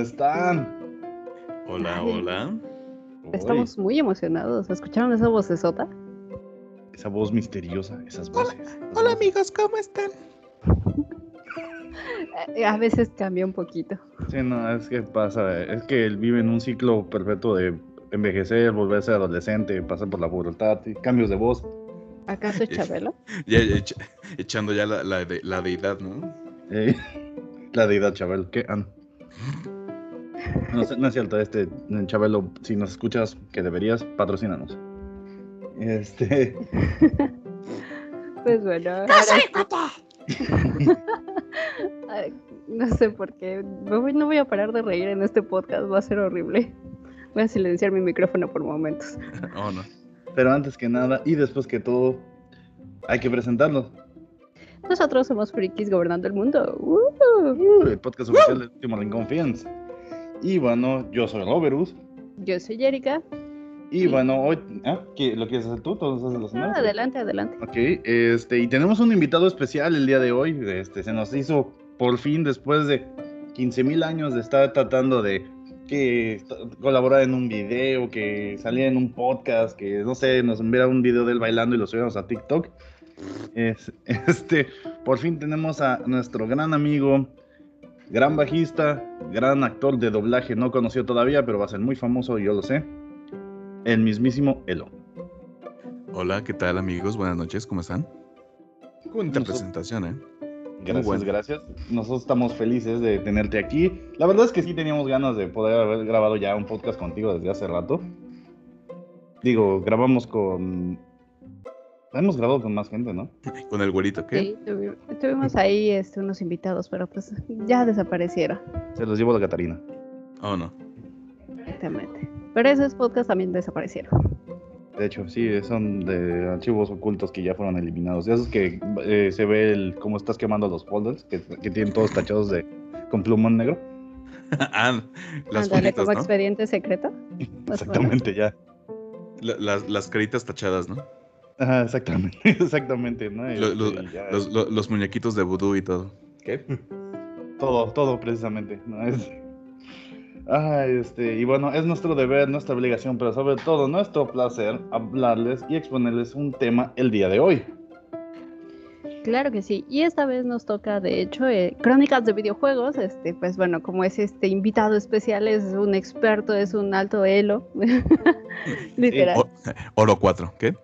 están? Hola, hola. Estamos muy emocionados. ¿Escucharon esa vocesota? Esa voz misteriosa, esas voces. Hola, amigos, ¿cómo están? Eh, A veces cambia un poquito. Sí, no, es que pasa, es que él vive en un ciclo perfecto de envejecer, volverse adolescente, pasar por la pubertad, y cambios de voz. ¿Acaso es Chabelo? Ya, ya echa- echando ya la, la, de- la deidad, ¿no? Eh, la deidad Chabelo, ¿qué? Ah, no. No, es- no es cierto, este, Chabelo, si nos escuchas, que deberías, patrocínanos. Este, Pues bueno. ahora. Ay, no sé por qué. Me voy- no voy a parar de reír en este podcast. Va a ser horrible. Voy a silenciar mi micrófono por momentos. Oh, no. pero antes que nada, y después que todo, hay que presentarlo. Nosotros somos frikis gobernando el mundo. ¡Uh! Uh, el podcast oficial del último Rincón. Y bueno, yo soy Roberus. Yo soy Jerica. Y Sí. bueno, hoy. ¿ah? ¿Qué, ¿Lo quieres hacer tú? ¿Todos haces los Ah, honores? adelante, adelante. Ok, este, y tenemos un invitado especial el día de hoy. Este, se nos hizo por fin después de 15 mil años de estar tratando de que colaborar en un video, que saliera en un podcast, que no sé, nos enviara un video de él bailando y lo subimos a TikTok. Es- este, por fin tenemos a nuestro gran amigo, gran bajista, gran actor de doblaje, no conocido todavía, pero va a ser muy famoso, yo lo sé. El mismísimo Elo. Hola, ¿qué tal, amigos? Buenas noches, ¿cómo están? Nosotros- presentación, ¿eh? Gracias, bueno. gracias. Nosotros estamos felices de tenerte aquí. La verdad es que sí teníamos ganas de poder haber grabado ya un podcast contigo desde hace rato. Digo, grabamos con... Hemos grabado con más gente, ¿no? Con el güerito, ¿qué? Sí, tuvimos ahí este, unos invitados, pero pues ya desaparecieron. Se los llevo a la Catarina. Oh, no. Exactamente. Pero esos podcasts también desaparecieron. De hecho, sí, son de archivos ocultos que ya fueron eliminados. De esos que eh, se ve el cómo estás quemando los folders, que, que tienen todos tachados de con plumón negro. ah, las fotitos, como ¿no? expediente secreto. Exactamente, ya. La- las, las caritas tachadas, ¿no? Ajá, exactamente, exactamente, ¿no? Lo- lo- Este, ya- los, lo- los muñequitos de vudú y todo. ¿Qué? Todo, todo precisamente. ¿no? Es- Ah, este, y bueno, es nuestro deber, nuestra obligación, pero sobre todo nuestro placer hablarles y exponerles un tema el día de hoy. Claro que sí. Y esta vez nos toca, de hecho, eh, crónicas de videojuegos. Este, pues bueno, como es este invitado especial, es un experto, es un alto elo. Literal. O- oro 4, ¿qué?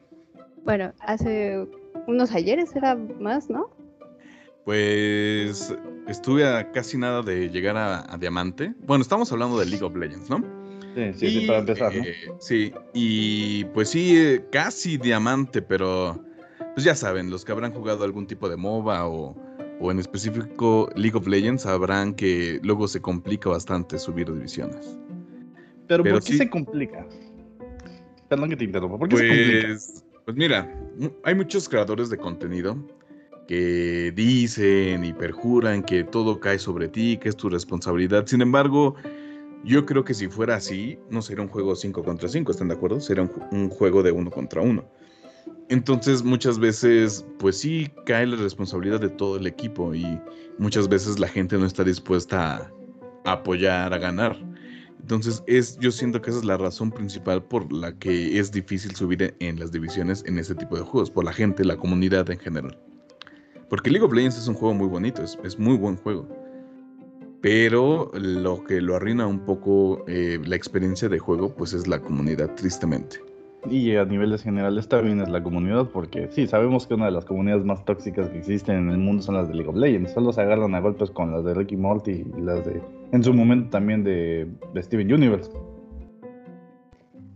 Bueno, hace unos ayeres era más, ¿no? Pues estuve a casi nada de llegar a, a Diamante. Bueno, estamos hablando de League of Legends, ¿no? Sí, sí, sí, para empezar, ¿no? eh, sí, y pues sí, eh, casi Diamante, pero pues ya saben, los que habrán jugado algún tipo de MOBA o, o en específico League of Legends sabrán que luego se complica bastante subir divisiones. Pero, pero ¿por qué sí- se complica? Perdón que te interrumpa, ¿por qué se complica? Pues, mira, hay muchos creadores de contenido que dicen y perjuran que todo cae sobre ti, que es tu responsabilidad. Sin embargo, yo creo que si fuera así, no sería un juego 5 contra 5, ¿están de acuerdo? Sería un, ju- un juego de uno contra uno. Entonces, muchas veces, pues sí, cae la responsabilidad de todo el equipo y muchas veces la gente no está dispuesta a apoyar, a ganar. Entonces, es, yo siento que esa es la razón principal por la que es difícil subir en, en las divisiones en este tipo de juegos, por la gente, la comunidad en general. Porque League of Legends es un juego muy bonito, es, es muy buen juego. Pero lo que lo arruina un poco eh, la experiencia de juego, pues es la comunidad, tristemente. Y a niveles generales también es la comunidad, porque sí, sabemos que una de las comunidades más tóxicas que existen en el mundo son las de League of Legends. Solo se agarran a golpes con las de Ricky Morty y las de, en su momento también de, de Steven Universe.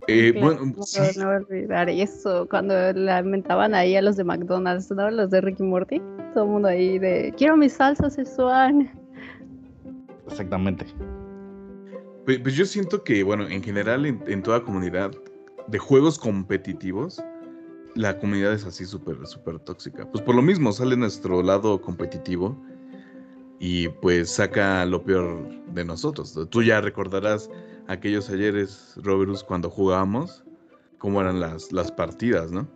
Eh, Claro, bueno, no, sí, olvidar eso. Cuando lamentaban ahí a los de McDonald's, ¿no? Los de Ricky Morty. Todo el mundo ahí de quiero mi salsa Szechuan. Exactamente. Pues, pues yo siento que, bueno, en general, en, en toda comunidad de juegos competitivos, la comunidad es así súper, súper tóxica. Pues por lo mismo sale nuestro lado competitivo y pues saca lo peor de nosotros. Tú ya recordarás aquellos ayeres, Roberus, cuando jugábamos, cómo eran las, las partidas, ¿no?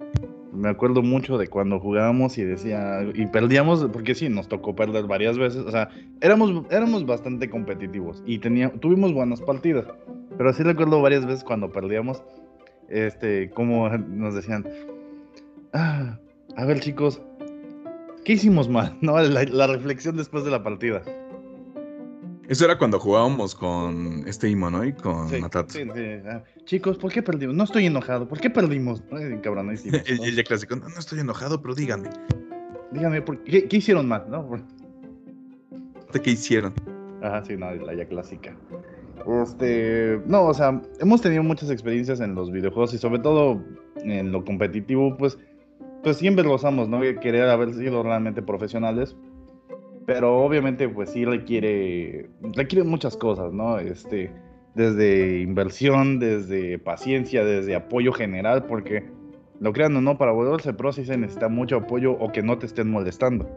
me acuerdo mucho de cuando jugábamos y decía, y perdíamos, porque sí, nos tocó perder varias veces, o sea, éramos, éramos bastante competitivos y tenía, tuvimos buenas partidas, pero sí recuerdo varias veces cuando perdíamos, este, como nos decían, ah, a ver chicos, ¿qué hicimos mal? ¿No? La, reflexión después de la partida. Eso era cuando jugábamos con este Imo, ¿no? Y con sí, Sí, ah, chicos, ¿por qué perdimos? No estoy enojado. ¿Por qué perdimos? Cabrón, el, el, clásico. No, no, estoy enojado, pero díganme. Díganme, ¿por qué, qué hicieron mal? ¿No? ¿Qué hicieron? Ajá, sí, no, la ya clásica. Este, no, o sea, hemos tenido muchas experiencias en los videojuegos y sobre todo en lo competitivo, pues, pues siempre lo usamos, ¿no? Querer haber sido realmente profesionales, pero obviamente pues sí requiere, requiere muchas cosas, ¿no? Este, desde inversión, desde paciencia, desde apoyo general, porque lo crean o no, para volverse pro sí se necesita mucho apoyo o que no te estén molestando.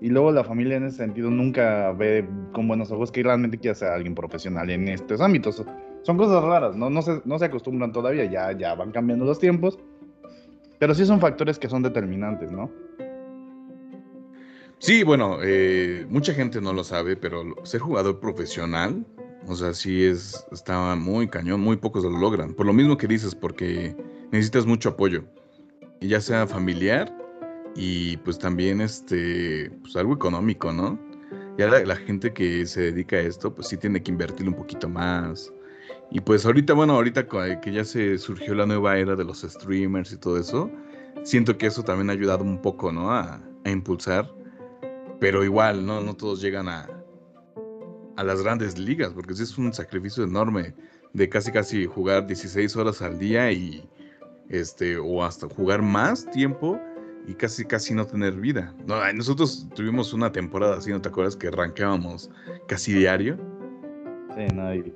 Y luego la familia en ese sentido nunca ve con buenos ojos que realmente quiera ser alguien profesional en estos ámbitos. Son cosas raras, ¿no? No se, no se acostumbran todavía, ya, ya van cambiando los tiempos. Pero sí son factores que son determinantes, ¿no? Sí, bueno, eh, mucha gente no lo sabe, pero ser jugador profesional, o sea, sí es, está muy cañón, muy pocos lo logran. Por lo mismo que dices, porque necesitas mucho apoyo, ya sea familiar y pues también este, pues algo económico, ¿no? Ya la, la, gente que se dedica a esto, pues sí tiene que invertir un poquito más. Y pues ahorita, bueno, ahorita que ya se surgió la nueva era de los streamers y todo eso, siento que eso también ha ayudado un poco, ¿no? A, impulsar pero igual, ¿no? No todos llegan a, a las grandes ligas, porque es un sacrificio enorme de casi casi jugar 16 horas al día y este o hasta jugar más tiempo y casi casi no tener vida. No, nosotros tuvimos una temporada así, ¿no te acuerdas que arranqueábamos casi diario? Sí, no, y,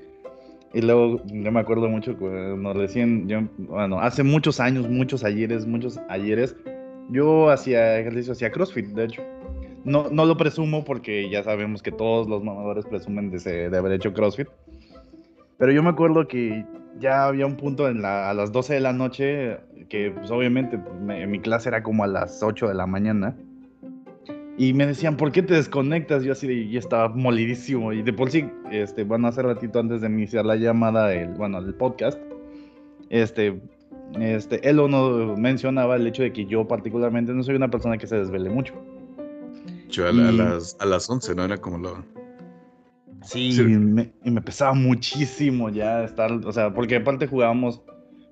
y luego yo me acuerdo mucho cuando recién, yo, bueno, hace muchos años, muchos ayeres, muchos ayeres, yo hacía ejercicio, hacía CrossFit, de hecho. No, no lo presumo porque ya sabemos que todos los mamadores presumen de, de haber hecho CrossFit. Pero yo me acuerdo que ya había un punto en la, a las 12 de la noche que pues obviamente pues, mi clase era como a las 8 de la mañana. Y me decían, ¿por qué te desconectas? Yo así de, y estaba molidísimo. Y de por sí, este, bueno, hace ratito antes de iniciar la llamada, el, bueno, el podcast, este, este, él no mencionaba el hecho de que yo particularmente no soy una persona que se desvele mucho a, las, a las 11, ¿no? Era como lo... Sí, Y, me, pesaba muchísimo ya estar, o sea, porque aparte jugábamos,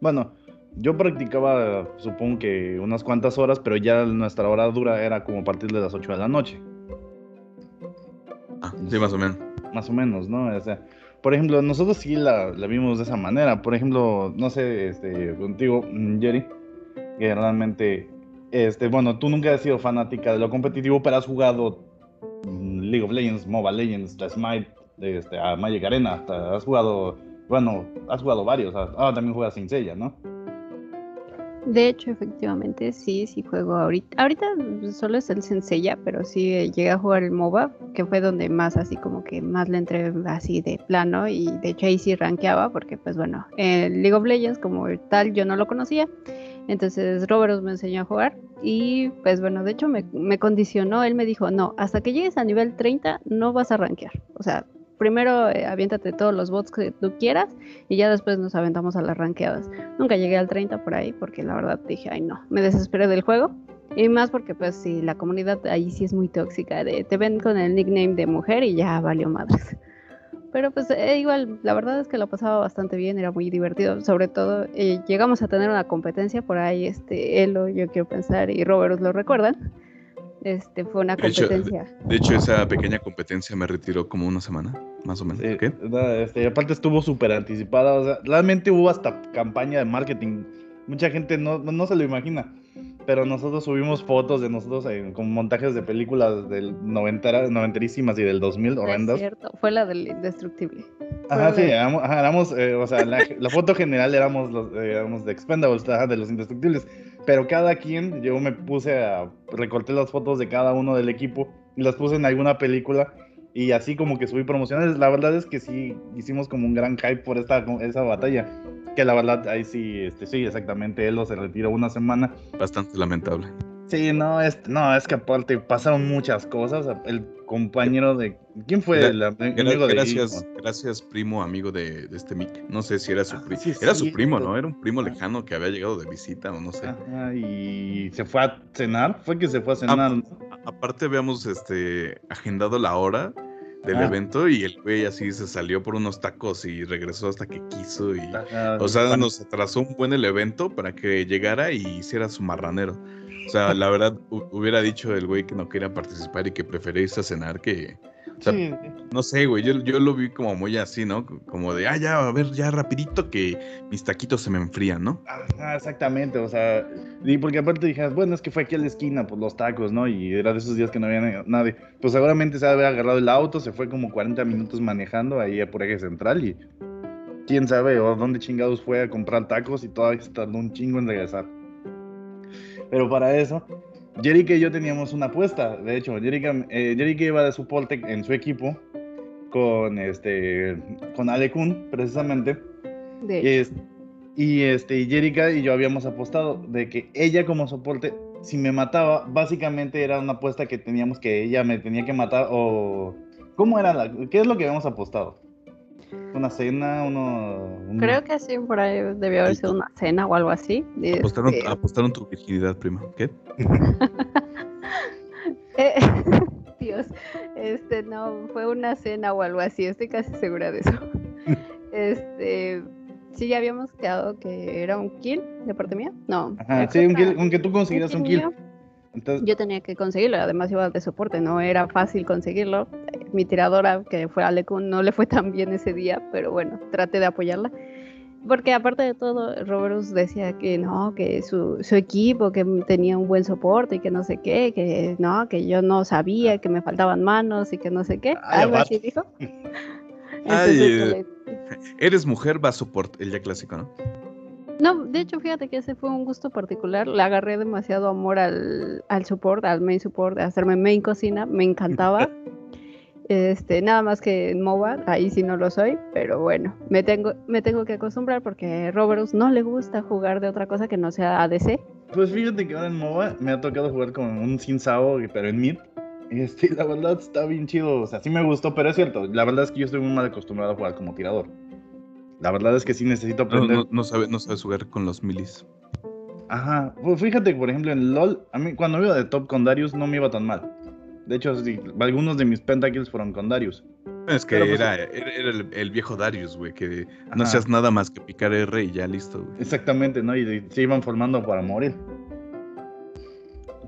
bueno, yo practicaba, supongo que unas cuantas horas, pero ya nuestra hora dura era como a partir de las 8 de la noche. Ah, sí, más o menos. Más o menos, ¿no? O sea, por ejemplo, nosotros sí la, la vimos de esa manera. Por ejemplo, no sé, este, contigo, Jerry, que realmente este, bueno, tú nunca has sido fanática de lo competitivo, pero has jugado mm, League of Legends, Mobile Legends, Smite, este, a Magic Arena, has jugado, bueno, has jugado varios, ah, ah también juegas Sin Seiya, ¿no? De hecho, efectivamente, sí, sí juego ahorita. Ahorita solo es el Senseiya, pero sí eh, llegué a jugar el MOBA, que fue donde más así como que más le entré así de plano y de hecho ahí sí rankeaba porque pues bueno, el League of Legends como tal yo no lo conocía entonces Robert me enseñó a jugar y pues bueno, de hecho me, me, condicionó, él me dijo, no, hasta que llegues a nivel 30 no vas a rankear. O sea, primero eh, aviéntate todos los bots que tú quieras y ya después nos aventamos a las rankeadas. Nunca llegué al 30 por ahí porque la verdad dije, ay no, me desesperé del juego. Y más porque pues sí, la comunidad ahí sí es muy tóxica, te ven con el nickname de mujer y ya valió madres. Pero pues eh, igual, la verdad es que lo pasaba bastante bien, era muy divertido. Sobre todo, eh, llegamos a tener una competencia por ahí, este, Elo, yo quiero pensar, y Robert lo recuerdan. Este, fue una competencia. De hecho, esa pequeña competencia me retiró como una semana, más o menos. ¿Qué? Este, aparte estuvo súper anticipada, o sea, realmente hubo hasta campaña de marketing. Mucha gente no, no se lo imagina pero nosotros subimos fotos de nosotros con montajes de películas del noventera, noventerísimas y del 2000 horrendas. Es cierto, fue la del indestructible. Ajá, sí, éramos, eh, o sea, la, foto general éramos, los, eh, éramos de Expendables, de los indestructibles, pero cada quien, yo me puse a, recorté las fotos de cada uno del equipo y las puse en alguna película y así como que subí promociones. La verdad es que sí hicimos como un gran hype por esta, esa batalla que la verdad ahí sí, este, sí, exactamente, Elo se retiró una semana. Bastante lamentable. Sí, no, es, no, es que aparte pasaron muchas cosas. El compañero de. ¿Quién fue el amigo de Gracias, gracias, primo, amigo de, este Mick. No sé si era su ah, primo. era su primo, ¿no? Era un primo lejano que había llegado de visita o no sé. y se fue a cenar. Fue que se fue a cenar. aparte, habíamos este, agendado la hora del evento y el güey así se salió por unos tacos y regresó hasta que quiso y o sea nos atrasó un buen el evento para que llegara y hiciera su marranero. O sea, la verdad, hubiera dicho el güey que no quería participar y que prefería irse a cenar que. O sea, no sé, güey, yo, yo lo vi como muy así, ¿no? Como de, ah, ya, a ver, ya rapidito que mis taquitos se me enfrían, ¿no? Ah, exactamente, o sea, y porque aparte dije, bueno, es que fue aquí a la esquina, pues los tacos, ¿no? Y era de esos días que no había nadie. Pues seguramente se había agarrado el auto, se fue como 40 minutos manejando ahí por eje central y quién sabe o dónde chingados fue a comprar tacos y todavía tardó un chingo en regresar. Pero para eso, Jerica y yo teníamos una apuesta. De hecho, Jerica, eh, iba de soporte en su equipo con este con Ale Kun, precisamente. De y este Jerica y yo habíamos apostado de que ella como soporte si me mataba, básicamente era una apuesta que teníamos que ella me tenía que matar o ¿cómo era la qué es lo que habíamos apostado? Una cena, uno... Creo que sí, por ahí debió haber sido una cena o algo así. Apostaron, este apostaron tu virginidad, prima. ¿Qué? Eh, Dios, este no, fue una cena o algo así, estoy casi segura de eso. Este, sí, ya habíamos quedado que era un kill de parte mía. No. Ajá, sí, un kill, aunque tú consiguieras un kill. Yo tenía que conseguirlo, además iba de soporte, no era fácil conseguirlo. Mi tiradora, que fue Alecun, no le fue tan bien ese día, pero bueno, traté de apoyarla. Porque aparte de todo, Roberus decía que no, que su, su, equipo, que tenía un buen soporte y que no sé qué, que no, que yo no sabía, que me faltaban manos y que no sé qué. Algo así dijo. Eh, eres mujer, va a soporte, el día clásico, ¿no? No, de hecho, fíjate que ese fue un gusto particular. Le agarré demasiado amor al, al support, al main support, de hacerme main cocina. Me encantaba. Este, nada más que en MOBA, ahí sí no lo soy, pero bueno, me tengo, me tengo que acostumbrar porque a Roberus no le gusta jugar de otra cosa que no sea ADC. Pues fíjate que ahora en MOBA me ha tocado jugar con un Sin Sao, pero en mid. Este, la verdad está bien chido, o sea, sí me gustó, pero es cierto, la verdad es que yo estoy muy mal acostumbrado a jugar como tirador. La verdad es que sí necesito aprender. No, sabe, no sabes jugar con los milis. Ajá. Pues fíjate por ejemplo, en LOL, a mí cuando iba de top con Darius no me iba tan mal. De hecho, algunos de mis pentakills fueron con Darius. Es que pues, era, el, viejo Darius, güey, que no hacías nada más que picar R y ya listo, güey. Exactamente, ¿no? Y se iban formando para morir.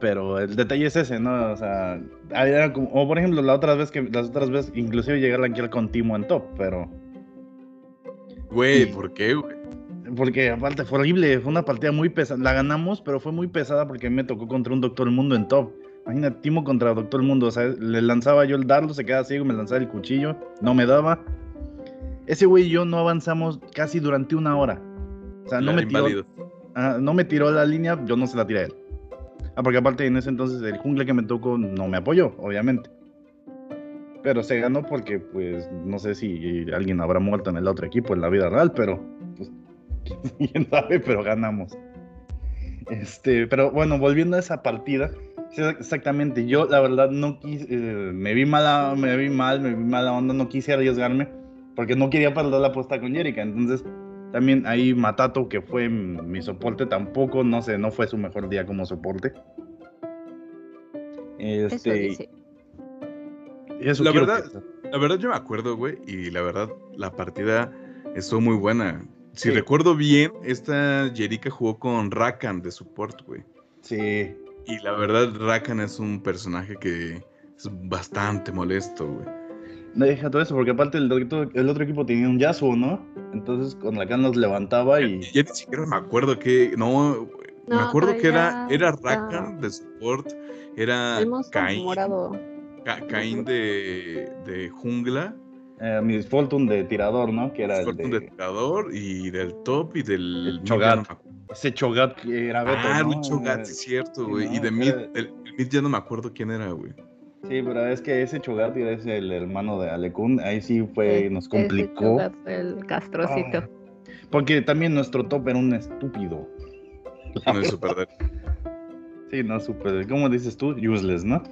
Pero el detalle es ese, ¿no? O sea, o por ejemplo, la otra vez que, las otras veces, inclusive llegar aquí al continuo en top, pero Güey, ¿por qué, güey? Porque aparte fue horrible, fue una partida muy pesada. La ganamos, pero fue muy pesada porque me tocó contra un Doctor Mundo en top. Imagínate, Timo contra Doctor Mundo. O sea, le lanzaba yo el dardo, se quedaba ciego, me lanzaba el cuchillo, no me daba. Ese güey y yo no avanzamos casi durante una hora. O sea, no me, tiró, no me tiró la línea, yo no se la tiré a él. Ah, porque aparte en ese entonces el jungle que me tocó no me apoyó, obviamente. Pero se ganó porque, pues, no sé si alguien habrá muerto en el otro equipo en la vida real, pero, pues, quién sabe, pero ganamos. Este, pero bueno, volviendo a esa partida, exactamente, yo la verdad no quise, eh, me vi mala, me vi mal, me vi mala onda, no quise arriesgarme, porque no quería perder la apuesta con Jerica, entonces también ahí Matato, que fue mi soporte, tampoco, no sé, no fue su mejor día como soporte. Este, la verdad, la verdad yo me acuerdo, güey, y la verdad la partida estuvo muy buena. Si recuerdo bien, esta Jerika jugó con Rakan de support, güey. Sí. Y la verdad, Rakan es un personaje que es bastante molesto, güey. No deja todo eso, porque aparte el, el otro equipo tenía un Yasuo, ¿no? Entonces con Rakan nos levantaba y. Ya, ni siquiera me acuerdo que. No, me acuerdo que era, era Rakan de support, era Cain. Caín de, de jungla. Eh, Fortune de tirador, ¿no? Que era el de... de... tirador y del top y del... Chogat. Ese Chogat que era Beto, Ah, ¿no? un Chogat, sí, cierto, güey. y de mid, el, mid ya no me acuerdo quién era, güey. Sí, pero es que ese Chogat es el hermano de Alecun. Ahí sí fue, nos complicó. Ese Chogat, el castrocito. Porque también nuestro top era un estúpido. No es super Sí, no, super. ¿Cómo dices tú? Useless, ¿no?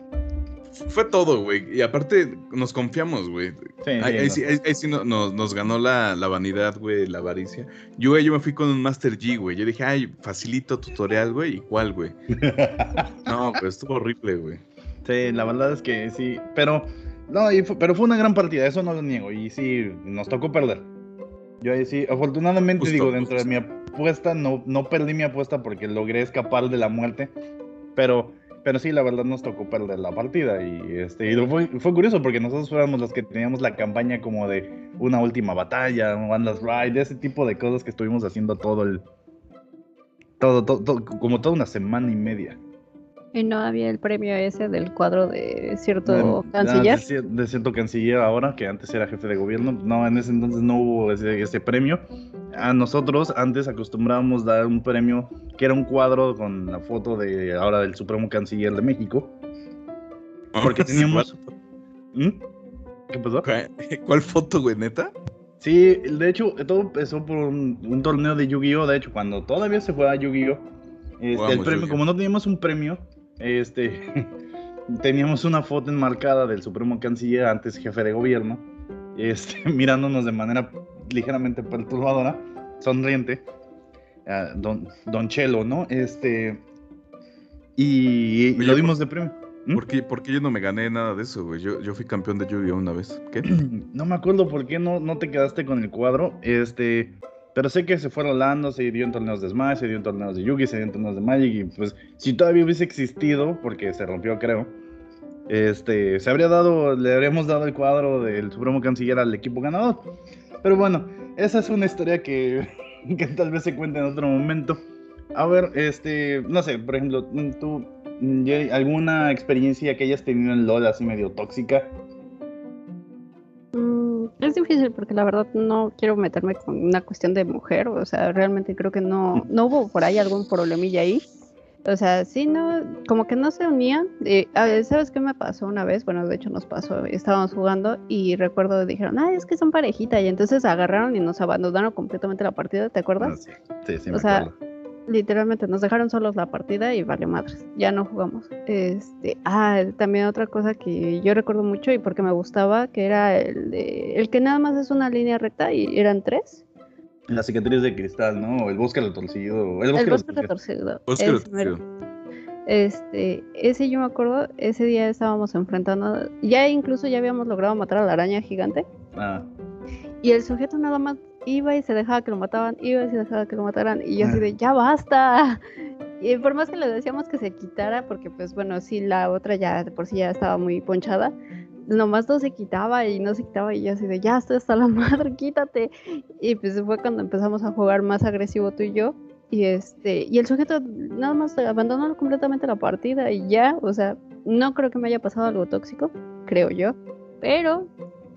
Fue todo, güey. Y aparte nos confiamos, güey. Sí, ahí, sí, ahí- ahí sí no- nos, nos ganó la, la vanidad, güey, la avaricia. Yo, güey, yo me fui con un Master G, güey. Yo dije, ay, facilito tutorial, güey. ¿Y cuál, güey? No, pues estuvo horrible, güey. Sí, la verdad es que sí, pero no, y fue- pero fue una gran partida, eso no lo niego, y sí, nos tocó perder. Yo ahí sí, afortunadamente Justo, digo, dentro de mi apuesta, no, no perdí mi apuesta porque logré escapar de la muerte, pero, pero sí, la verdad nos tocó perder la partida, y este, y fue, fue curioso porque nosotros fuéramos los que teníamos la campaña como de una última batalla, One Last Ride, ese tipo de cosas que estuvimos haciendo todo el, todo, todo, todo- como toda una semana y media. Y no había el premio ese del cuadro de cierto De- canciller. ah, De, cier- de cierto canciller ahora, que antes era jefe de gobierno. No, en ese entonces no hubo ese, ese premio. A nosotros antes acostumbrábamos dar un premio que era un cuadro con la foto de ahora del Supremo Canciller de México. Porque teníamos... ¿Mm? ¿Qué pasó? ¿Cuál, foto, güey, neta? Sí, de hecho, todo empezó por un, un torneo de Yu-Gi-Oh! De hecho, cuando todavía se jugaba Yu-Gi-Oh! Este, el premio, Yu-Gi-Oh. como no teníamos un premio, este, teníamos una foto enmarcada del Supremo Canciller, antes jefe de gobierno, este, mirándonos de manera ligeramente perturbadora, sonriente, don, don Chelo, ¿no? Este, y, y Oye, lo por- dimos de premio. ¿Mm? ¿Por qué, por qué yo no me gané nada de eso, güey? Yo, yo fui campeón de Yu-Gi-Oh una vez. ¿Qué? No me acuerdo por qué no, no te quedaste con el cuadro. Este, pero sé que se fue rolando, se dio en torneos de Smash, se dio en torneos de Yugi, se dio en torneos de Magic. Y pues, si todavía hubiese existido, porque se rompió, creo, este, se habría dado, le habríamos dado el cuadro del Supremo Canciller al equipo ganador. Pero bueno, esa es una historia que, que tal vez se cuente en otro momento. A ver, este, no sé, por ejemplo, tú, Jay, ¿alguna experiencia que hayas tenido en LOL así medio tóxica? Es difícil porque la verdad no quiero meterme con una cuestión de mujer, o sea, realmente creo que no, no hubo por ahí algún problemilla ahí. O sea, sí, no, como que no se unían. Eh, ¿Sabes qué me pasó una vez? Bueno, de hecho nos pasó, estábamos jugando y recuerdo, dijeron, ah, es que son parejita, y entonces agarraron y nos abandonaron completamente la partida, ¿te acuerdas? Ah, sí, sí, sí, me O sea, acuerdo. Literalmente nos dejaron solos la partida y vale madres, ya no jugamos. Este, ah, también otra cosa que yo recuerdo mucho y porque me gustaba, que era el de, el que nada más es una línea recta y eran tres. La cicatriz de cristal, ¿no? El bosque retorcido. El bosque, el bosque retorcido. Retorcido. Este, ese yo me acuerdo, ese día estábamos enfrentando, ya incluso ya habíamos logrado matar a la araña gigante Ah, y el sujeto nada más iba y se dejaba que lo mataban, iba y se dejaba que lo mataran y yo así Ah. de ya basta. Y por más que le decíamos que se quitara, porque pues bueno, sí, la otra ya de por sí ya estaba muy ponchada, nomás no se quitaba y no se quitaba y yo así de ya estoy hasta la madre, quítate. Y pues fue cuando empezamos a jugar más agresivo tú y yo. Y este, y el sujeto nada más abandonó completamente la partida y ya, o sea, no creo que me haya pasado algo tóxico, creo yo, pero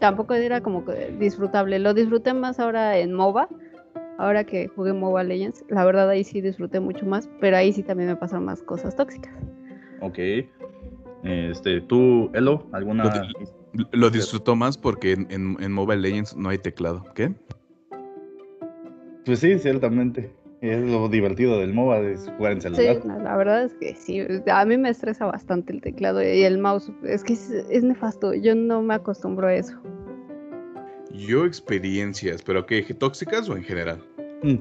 tampoco era como que disfrutable. Lo disfruté más ahora en MOBA, ahora que jugué MOBA Legends. La verdad ahí sí disfruté mucho más, pero ahí sí también me pasaron más cosas tóxicas. ok. Este, tú, Elo, ¿alguna? Lo, di- lo disfrutó más porque en, en, en Mobile Legends no hay teclado. ¿Qué? Pues sí, ciertamente. Es lo divertido del MOBA, es jugar en Sí, celular. no, la verdad es que sí, a mí me estresa bastante el teclado y el mouse, es que es, es nefasto, yo no me acostumbro a eso. Yo experiencias, pero ¿qué? ¿Tóxicas o en general? Mm,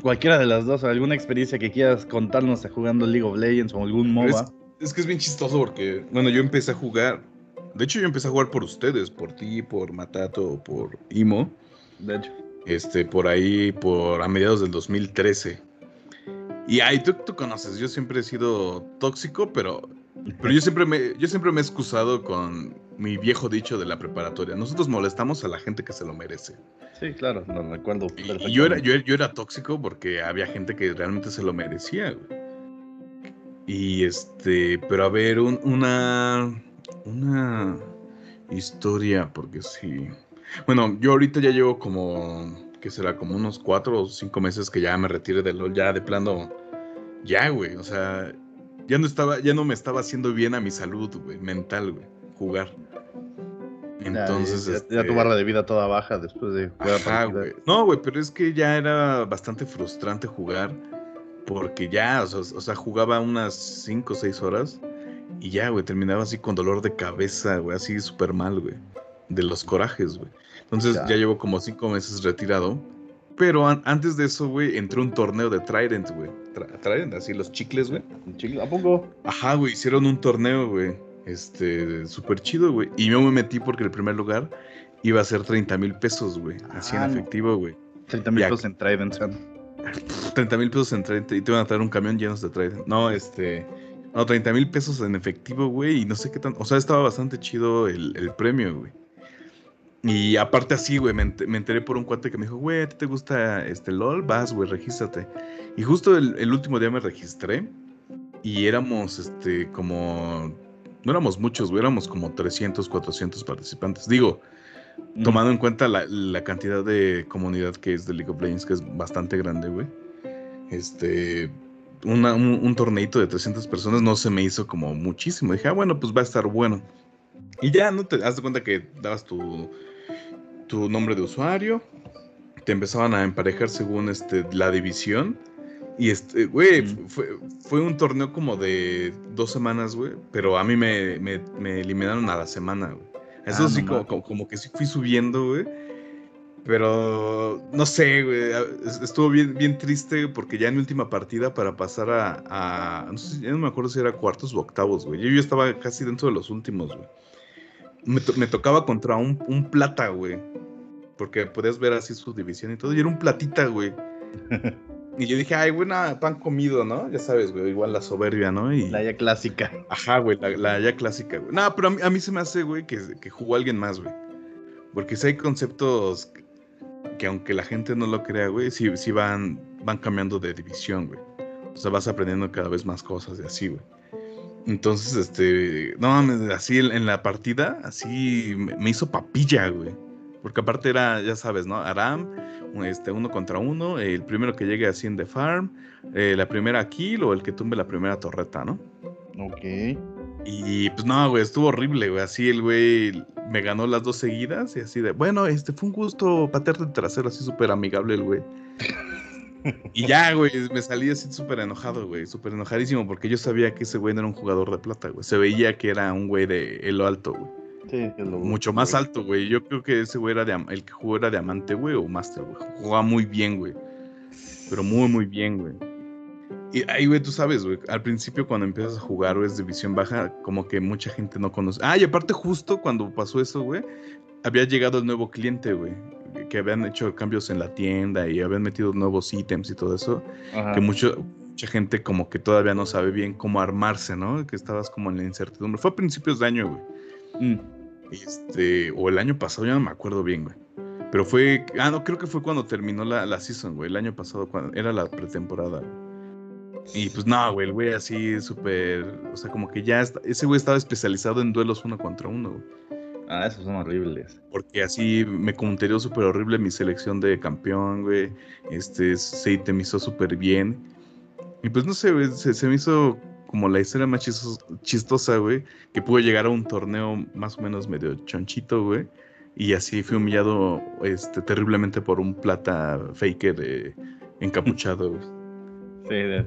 Cualquiera de las dos, alguna experiencia que quieras contarnos jugando League of Legends o algún MOBA. Es, es que es bien chistoso porque, bueno, yo empecé a jugar. De hecho, yo empecé a jugar por ustedes, por ti, por Matato, por Imo. De hecho. Este, por ahí, por a mediados del 2013. Y ahí tú, tú conoces, yo siempre he sido tóxico, pero, pero yo, siempre me, yo siempre me he excusado con mi viejo dicho de la preparatoria. Nosotros molestamos a la gente que se lo merece. Sí, claro, lo recuerdo. Y, y yo, era, yo, yo era tóxico porque había gente que realmente se lo merecía, güey. Y este, pero a ver, un- una, una historia, porque sí. Bueno, yo ahorita ya llevo como, ¿qué será? Como unos cuatro o cinco meses que ya me retiré del LOL, ya de plano, ya, güey, o sea, ya no estaba, ya no me estaba haciendo bien a mi salud, güey, mental, güey, jugar. Entonces, ya, este, ya tu barra de vida toda baja después de jugar Ajá, güey. No, güey, pero es que ya era bastante frustrante jugar. Porque ya, o sea, o sea, jugaba unas 5 o 6 horas. Y ya, güey, terminaba así con dolor de cabeza, güey, así súper mal, güey. De los corajes, güey. Entonces Ya. ya, llevo como 5 meses retirado. Pero an- antes de eso, güey, entré a un torneo de Trident, güey. Tra- Trident, así los chicles, güey. ¿A poco? Ajá, güey, hicieron un torneo, güey. Este, súper chido, güey. Y yo me metí porque el primer lugar iba a ser 30 mil pesos, güey. Así Ah, en no. efectivo, güey. 30 mil pesos en Trident. son. 30 mil pesos en 30 y te van a traer un camión lleno de Trident. No, este. No, 30 mil pesos en efectivo, güey. Y no sé qué tan. O sea, estaba bastante chido el, el premio, güey. Y aparte así, güey, me, ent- me enteré por un cuate que me dijo, güey, ¿a ti te gusta este LOL? Vas, güey, regístrate. Y justo el, el último día me registré y éramos, este, como... No éramos muchos, güey, éramos como 300, 400 participantes. Digo, Mm. tomando en cuenta la, la cantidad de comunidad que es de League of Legends, que es bastante grande, güey. Este, una- un, un torneito de 300 personas no se me hizo como muchísimo. Dije, ah, bueno, pues va a estar bueno. Y ya, ¿no? Te das cuenta que dabas tu, tu nombre de usuario, te empezaban a emparejar según este, la división. Y este, güey, Mm. fue, fue un torneo como de dos semanas, güey. Pero a mí me, me, me eliminaron a la semana, güey. Eso Ah, sí, no como, como, que sí fui subiendo, güey. Pero no sé, güey. es- Estuvo bien, bien triste porque ya en mi última partida para pasar a. a- no, sé, ya no me acuerdo si era cuartos o octavos, güey. Yo, yo estaba casi dentro de los últimos, güey. Me, to- me tocaba contra un, un plata, güey. Porque podías ver así su división y todo. Y era un platita, güey. Y yo dije, ay, buena pan comido, ¿no? Ya sabes, güey. Igual la soberbia, ¿no? Y, La ya clásica. Ajá, güey, la, la ya clásica, güey. No, pero a mí, a mí se me hace, güey, que, que jugó alguien más, güey. Porque si hay conceptos que, que aunque la gente no lo crea, güey, sí, sí van, van cambiando de división, güey. O sea, vas aprendiendo cada vez más cosas y así, güey. Entonces, este, no mames, así en, en la partida, así me, me hizo papilla, güey. Porque aparte era, ya sabes, ¿no? Aram, este, uno contra uno, el primero que llegue así en The Farm, eh, la primera kill o el que tumbe la primera torreta, ¿no? Ok. Y pues no, güey, estuvo horrible, güey. Así el güey me ganó las dos seguidas y así de, bueno, este fue un gusto patearte el trasero, así súper amigable el güey. Y ya, güey, me salí así súper enojado, güey, súper enojadísimo porque yo sabía que ese güey no era un jugador de plata, güey. Se veía que era un güey de elo alto, güey. Lo- Mucho más alto, güey. Yo creo que ese güey era de, el que jugó era diamante, güey, o master, güey. Jugaba muy bien, güey. Pero muy, muy bien, güey. Y ahí, güey, tú sabes, güey, al principio cuando empiezas a jugar, güey, es división baja, como que mucha gente no conoce. Ah, y aparte justo cuando pasó eso, güey, había llegado el nuevo cliente, güey, que habían hecho cambios en la tienda y habían metido nuevos ítems y todo eso, Ajá. que mucho, mucha gente como que todavía no sabe bien cómo armarse, ¿no? Que estabas como en la incertidumbre. Fue a principios de año, güey. Mm. Este, o el año pasado, ya no me acuerdo bien, güey. Pero fue, ah, no, creo que fue cuando terminó la, la season, güey, el año pasado, cuando era la pretemporada. güey. Y pues no, güey, el güey así súper, o sea, como que ya, está- ese güey estaba especializado en duelos uno contra uno, güey. Ah, esos son horribles. Porque así me counterió súper horrible mi selección de campeón, güey. Este, se itemizó súper bien. Y pues no sé, güey, se, se me hizo como la historia más chistosa, güey, que pude llegar a un torneo más o menos medio chonchito, güey. Y así fui humillado este, terriblemente por un plata faker eh, encapuchado, güey. Sí, de, de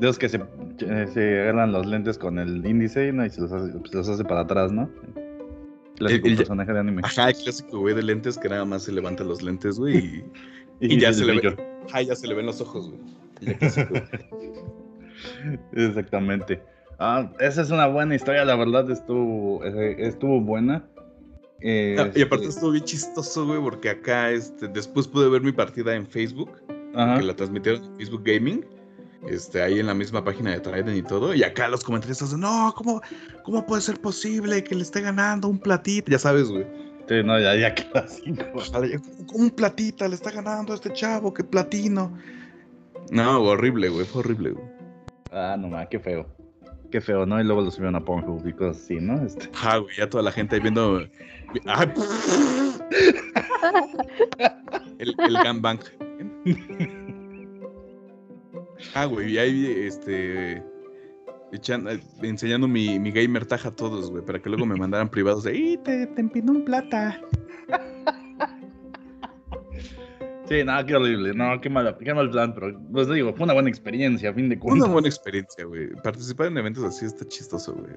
los que se, eh, se agarran los lentes con el índice ¿no? y se los hace, pues, los hace para atrás, ¿no? Clásico El- el- personaje de anime. Ajá, el clásico, güey, de lentes que nada más se levanta los lentes, güey, y, Y, y ya se le ve. Ajá, ya se le ven los ojos, güey. Exactamente. Ah, esa es una buena historia, la verdad estuvo, eh, estuvo buena. Eh, Ah, y aparte estuvo bien chistoso, güey, porque acá este, después pude ver mi partida en Facebook, que la transmitieron en Facebook Gaming, este, ahí en la misma página de Trident y todo, y acá los comentarios de, no, ¿cómo, ¿cómo puede ser posible que le esté ganando un platita? Ya sabes, güey. Sí, no, ya, ya clásico. Un platita le está ganando a este chavo, qué platino. No, horrible, güey, fue horrible, güey. Ah, no mames, qué feo. Qué feo, ¿no? Y luego lo subieron a Pornhub y cosas así, ¿no? Este, Ajá, güey, ya toda la gente ahí viendo... Ay, el, el gangbang. Ah, güey, y ahí, este... echan- eh, enseñando mi, mi gamer taja a todos, güey, para que luego me mandaran privados de, ¡y te, te empinó un plata! Sí, nada, qué horrible. No, qué mal, qué mal plan, pero pues digo, fue una buena experiencia, a fin de cuentas. Una buena experiencia, güey. Participar en eventos así está chistoso, güey.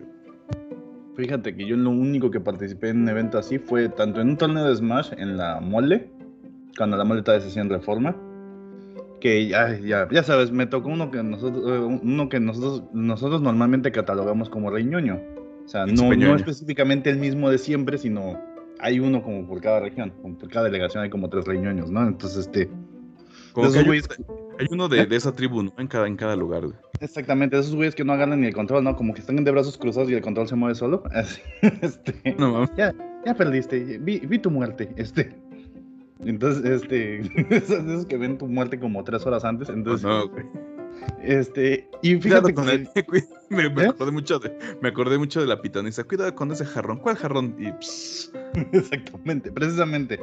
Fíjate que yo lo único que participé en un evento así fue tanto en un torneo de Smash en la mole, cuando la mole estaba de en reforma, que ya, ya, ya sabes, me tocó uno que nosotros, eh, uno que nosotros, nosotros normalmente catalogamos como rey ñoño. O sea, no, no específicamente el mismo de siempre, sino hay uno como por cada región, como por cada delegación hay como tres rey ñoños, ¿no? Entonces, este, Como Esos que hay, güeyes- hay uno de, ¿Eh? de esa tribu, ¿no? En cada, en cada lugar, güey. exactamente, esos güeyes que no agarran ni el control, ¿no? Como que están de brazos cruzados y el control se mueve solo. Así, este, No mames. ya, ya perdiste, vi, vi tu muerte, este. Entonces, este, esos, esos que ven tu muerte como tres horas antes, entonces, no, güey. Este, y fíjate con el- me, me ¿Eh? acordé mucho de, me acordé mucho de la pitoniza. Cuidado con ese jarrón. ¿Cuál jarrón? Y pss, exactamente, precisamente,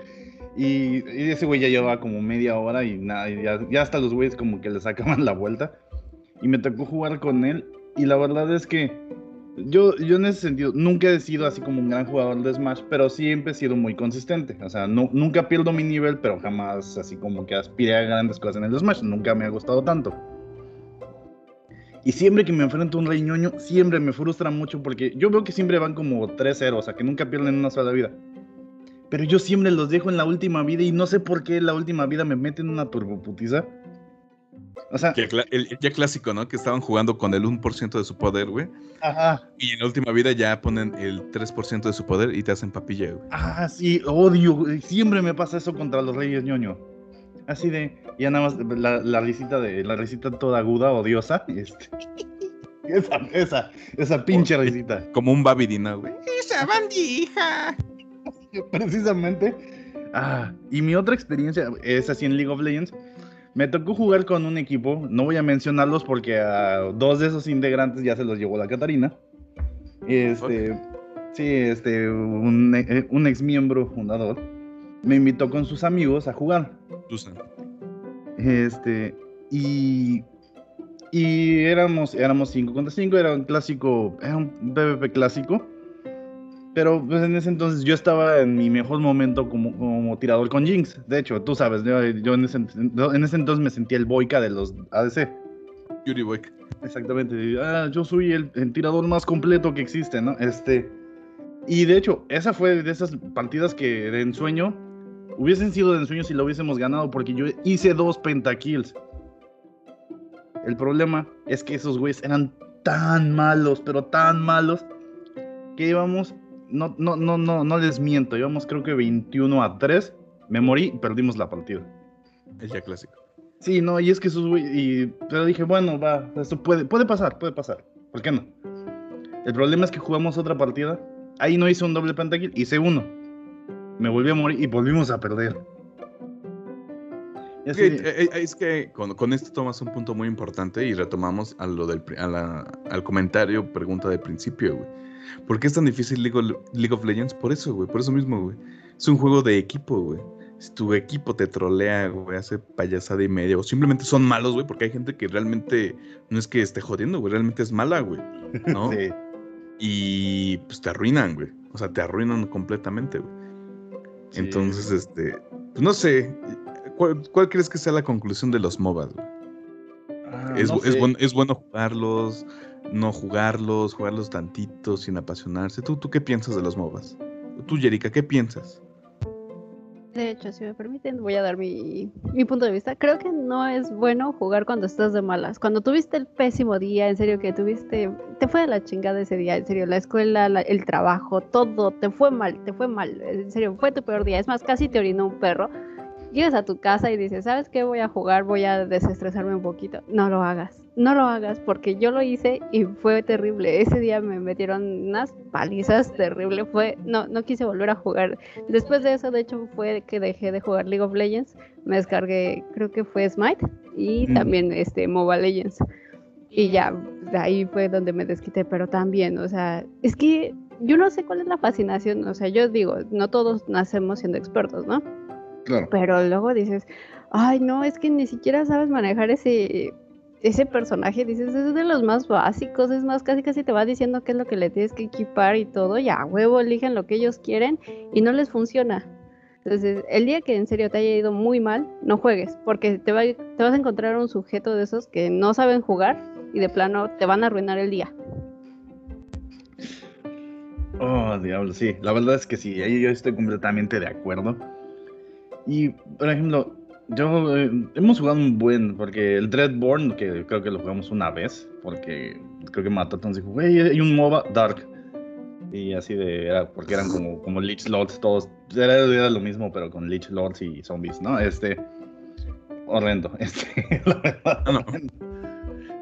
y, y ese güey ya llevaba como media hora y nada, y ya, ya hasta los güeyes como que le sacaban la vuelta, y me tocó jugar con él, y la verdad es que yo, yo en ese sentido nunca he sido así como un gran jugador de Smash, pero siempre he sido muy consistente. O sea, no, nunca pierdo mi nivel, pero jamás así como que aspiré a grandes cosas en el Smash. Nunca me ha gustado tanto. Y siempre que me enfrento a un rey ñoño, siempre me frustra mucho porque yo veo que siempre van como 3-0, o sea, que nunca pierden una sola vida. Pero yo siempre los dejo en la última vida y no sé por qué la última vida me mete en una turboputiza. O sea, el, el ya clásico, ¿no? Que estaban jugando con el 1% de su poder, güey. ajá. Y en la última vida ya ponen el 3% de su poder y te hacen papilla, güey. Ah, sí, odio. Siempre me pasa eso contra los reyes ñoño. Así de, ya nada más la, la risita de, la risita toda aguda, odiosa. Este. Esa, esa, esa pinche risita. Como un babidina, güey. ¡Esa bandija! Precisamente. Ah, y mi otra experiencia es así en League of Legends. Me tocó jugar con un equipo, no voy a mencionarlos porque a dos de esos integrantes ya se los llevó la Catarina. Este, sí, este, un, eh, un ex miembro fundador me invitó con sus amigos a jugar. Susan. Este, y, y éramos, éramos 5 contra 5, era un clásico, era un PvP clásico. Pero pues en ese entonces yo estaba en mi mejor momento como, como tirador con Jinx. De hecho, tú sabes, yo, yo en, ese, en ese entonces me sentía el boica de los ADC. Yuri Boy. Exactamente. Ah, yo soy el, el tirador más completo que existe, ¿no? Este. Y de hecho, esa fue de esas partidas que de ensueño hubiesen sido de ensueño si lo hubiésemos ganado, porque yo hice dos pentakills. El problema es que esos güeyes eran tan malos, pero tan malos, que íbamos, no, no, no, no, no les miento, íbamos creo que 21 a 3. Me morí y perdimos la partida. El ya clásico. Sí, no, y es que esos güey, y, pero dije, bueno, va, esto puede, puede pasar, puede pasar, ¿por qué no? El problema es que jugamos otra partida, ahí no hice un doble pentakill, hice uno. Me volví a morir y volvimos a perder. Es que, eh, eh, es que con, con esto tomas un punto muy importante y retomamos a lo del, pri- a la- al comentario, pregunta de principio, güey. ¿Por qué es tan difícil League of, League of Legends? Por eso, güey, por eso mismo, güey. Es un juego de equipo, güey. Si tu equipo te trolea, güey, hace payasada y media, o simplemente son malos, güey, porque hay gente que realmente no es que esté jodiendo, güey, realmente es mala, güey. ¿no? sí. Y pues te arruinan, güey. O sea, te arruinan completamente, güey. Sí. Entonces, este, pues no sé, ¿cuál, cuál crees que sea la conclusión de los MOBAs? Ah, ¿Es, no es bueno jugarlos, no jugarlos, jugarlos tantito sin apasionarse? ¿Tú, ¿Tú qué piensas de los MOBAs? Tú, Yerika, ¿qué piensas? De hecho, si me permiten, voy a dar mi, mi punto de vista. Creo que no es bueno jugar cuando estás de malas. Cuando tuviste el pésimo día, en serio que tuviste, te fue de la chingada ese día, en serio, la escuela, la- el trabajo, todo, te fue mal, te fue mal, en serio, fue tu peor día. Es más, casi te orinó un perro. Llegas a tu casa y dices, ¿sabes qué? Voy a jugar, voy a desestresarme un poquito. No lo hagas, no lo hagas, porque yo lo hice y fue terrible. Ese día me metieron unas palizas terribles. Fue, no, no quise volver a jugar. Después de eso, de hecho, fue que dejé de jugar League of Legends. Me descargué, creo que fue Smite y Mm. también este Mobile Legends. Y ya, de ahí fue donde me desquité, pero también, o sea, es que yo no sé cuál es la fascinación, o sea, yo digo, no todos nacemos siendo expertos, ¿no? Claro. Pero luego dices, ay, no, es que ni siquiera sabes manejar ese, ese personaje, dices, es de los más básicos, es más, casi casi te va diciendo qué es lo que le tienes que equipar y todo, y a huevo eligen lo que ellos quieren y no les funciona. Entonces, el día que en serio te haya ido muy mal, no juegues, porque te, te vas a encontrar un sujeto de esos que no saben jugar y de plano te van a arruinar el día. Oh, diablo, sí. La verdad es que sí, ahí yo estoy completamente de acuerdo. Y, por ejemplo, yo eh, hemos jugado un buen, porque el Dreadborn, que creo que lo jugamos una vez, porque creo que Mataton dijo, güey, hay un MOBA Dark. Y así de, era porque eran como, como Lich Lords, todos, era, era lo mismo, pero con Lich Lords y zombies, ¿no? Este, horrendo, este, la verdad. No, no.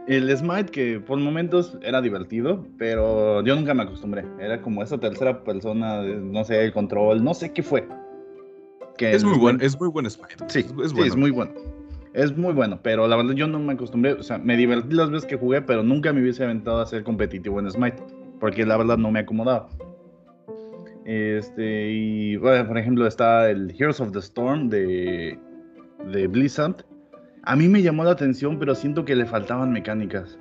El Smite, que por momentos era divertido, pero yo nunca me acostumbré. Era como esa tercera persona, no sé, el control, no sé qué fue. Que Es muy el- buen, es muy buen Smite. Sí, es, sí, es bueno. es muy bueno. Es muy bueno, pero la verdad yo no me acostumbré. O sea, me divertí las veces que jugué, pero nunca me hubiese aventado a ser competitivo en Smite. Porque la verdad no me acomodaba. Este, y bueno, por ejemplo, está el Heroes of the Storm de, de Blizzard. A mí me llamó la atención, pero siento que le faltaban mecánicas.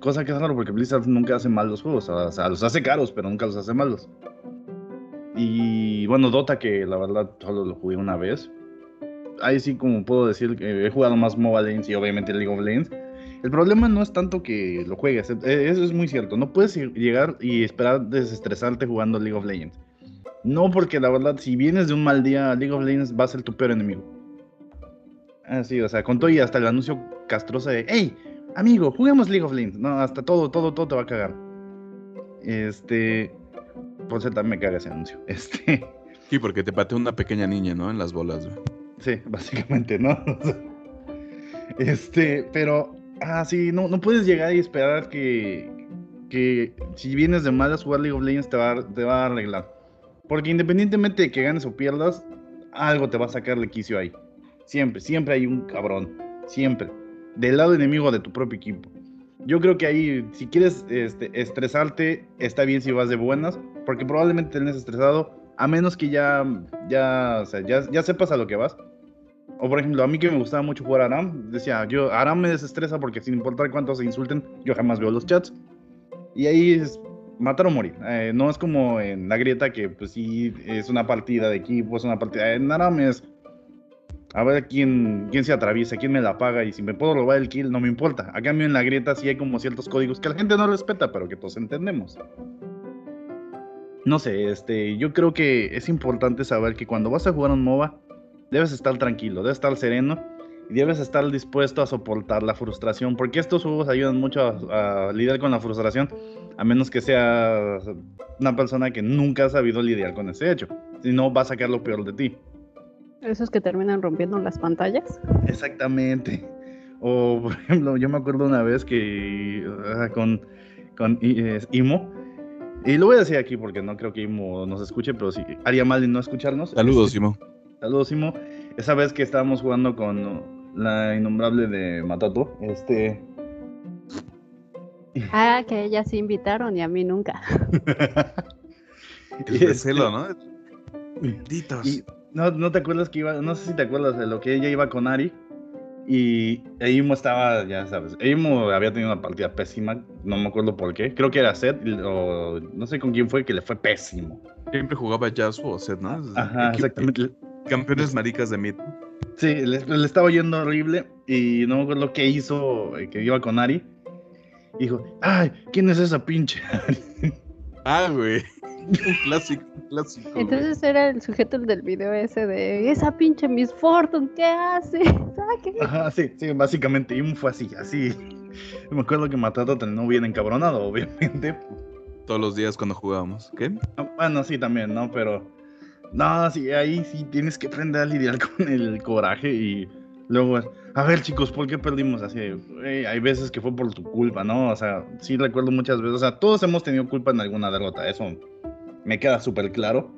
Cosa que es raro porque Blizzard nunca hace mal los juegos. O sea, los hace caros, pero nunca los hace malos. Y bueno, Dota, que la verdad solo lo jugué una vez. Ahí sí, como puedo decir, que he jugado más Mobile Legends y obviamente League of Legends. El problema no es tanto que lo juegues, eh, eso es muy cierto. No puedes llegar y esperar desestresarte jugando League of Legends. No, porque la verdad, si vienes de un mal día, League of Legends va a ser tu peor enemigo. Así, o sea, con todo y hasta el anuncio castroso de, hey, amigo, juguemos League of Legends. No, hasta todo, todo, todo te va a cagar. Este, eso también me caga ese anuncio. Este, Sí, porque te patea una pequeña niña, ¿no? En las bolas, güey. sí, básicamente, ¿no? Este, pero, ah, sí, no, no puedes llegar y esperar que, que si vienes de malas jugar League of Legends te va, a- te va a arreglar. Porque independientemente de que ganes o pierdas, algo te va a sacar de quicio ahí. Siempre, siempre hay un cabrón. Siempre. Del lado enemigo de tu propio equipo. Yo creo que ahí, si quieres este, estresarte, está bien si vas de buenas, porque probablemente tenés estresado, a menos que ya, ya, o sea, ya, ya sepas a lo que vas. O por ejemplo, a mí que me gustaba mucho jugar Aram, decía, yo, Aram me desestresa porque sin importar cuántos se insulten, yo jamás veo los chats. Y ahí es matar o morir. Eh, no es como en la grieta que pues sí es una partida de equipo, es una partida. En Aram es a ver quién, quién se atraviesa, quién me la paga y si me puedo robar el kill, no me importa. A cambio en la grieta sí hay como ciertos códigos que la gente no respeta, pero que todos entendemos. No sé, este, yo creo que es importante saber que cuando vas a jugar un MOBA, debes estar tranquilo, debes estar sereno y debes estar dispuesto a soportar la frustración, porque estos juegos ayudan mucho a, a lidiar con la frustración, a menos que sea una persona que nunca ha sabido lidiar con ese hecho, si no va a sacar lo peor de ti. Esos que terminan rompiendo las pantallas. Exactamente. O, por ejemplo, yo me acuerdo una vez que ah, con, con I- Imo, y lo voy a decir aquí porque no creo que Imo nos escuche, pero sí, haría mal en no escucharnos. Saludos, Este, Simo. Saludos, Imo. Esa vez que estábamos jugando con la innombrable de Matato, este... Ah, que ellas sí invitaron y a mí nunca. El este, recelo, ¿no? Malditos. Y no, no te acuerdas que iba, no sé si te acuerdas de lo que ella iba con Ari. Y Eimo estaba, ya sabes, Eimo había tenido una partida pésima, no me acuerdo por qué. Creo que era Seth, o no sé con quién fue, que le fue pésimo. Siempre jugaba Yasuo o Zed, ¿no? Ajá, exactamente. Campeones maricas de mid. Sí, le, le estaba yendo horrible y no me acuerdo qué hizo, eh, que iba con Ari. Dijo, ay, ¿quién es esa pinche Ari? Ah, güey. Un clásico, un clásico. güey. Entonces era el sujeto del video ese de esa pinche Miss Fortune, ¿qué hace? Saque". Ajá, sí, sí, básicamente Imo fue así, así. Me acuerdo que Matato terminó bien encabronado, obviamente, Todos los días cuando jugábamos. ¿Qué? Ah, Bueno, sí, también, ¿no? Pero. No, sí, ahí sí tienes que aprender a lidiar con el coraje y luego. A ver, chicos, ¿por qué perdimos así? Güey, hay veces que fue por tu culpa, ¿no? O sea, sí recuerdo muchas veces. O sea, todos hemos tenido culpa en alguna derrota, eso me queda súper claro.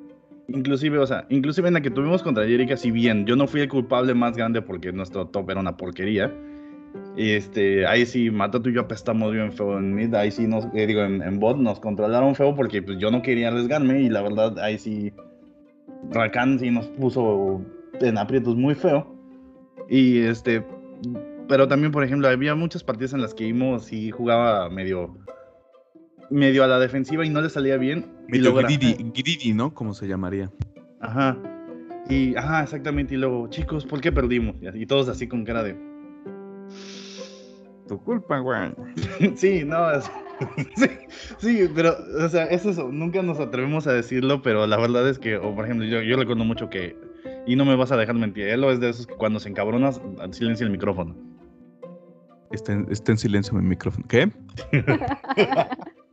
Inclusive, o sea, inclusive en la que tuvimos contra Jerica, si bien yo no fui el culpable más grande porque nuestro top era una porquería. Este, ahí sí, Matato y yo apestamos bien feo en mid, ahí sí nos, eh, digo, en, en bot nos controlaron feo porque pues yo no quería arriesgarme y la verdad ahí sí, Rakan sí nos puso en aprietos muy feo. Y este, pero también, por ejemplo, había muchas partidas en las que Imo sí jugaba medio medio a la defensiva y no le salía bien. Medio greedy, greedy, ¿no? Como se llamaría. Ajá. Y, ajá, exactamente. Y luego, chicos, ¿por qué perdimos? Y, todos así con cara de. Tu culpa, güey. sí, no. es- sí, sí, pero, o sea, es eso. Nunca nos atrevemos a decirlo, pero la verdad es que, o por ejemplo, yo, yo recuerdo mucho que. Y no me vas a dejar mentir. Él es de esos que cuando se encabronas, silencia el micrófono. Está en, está en silencio mi micrófono. ¿Qué?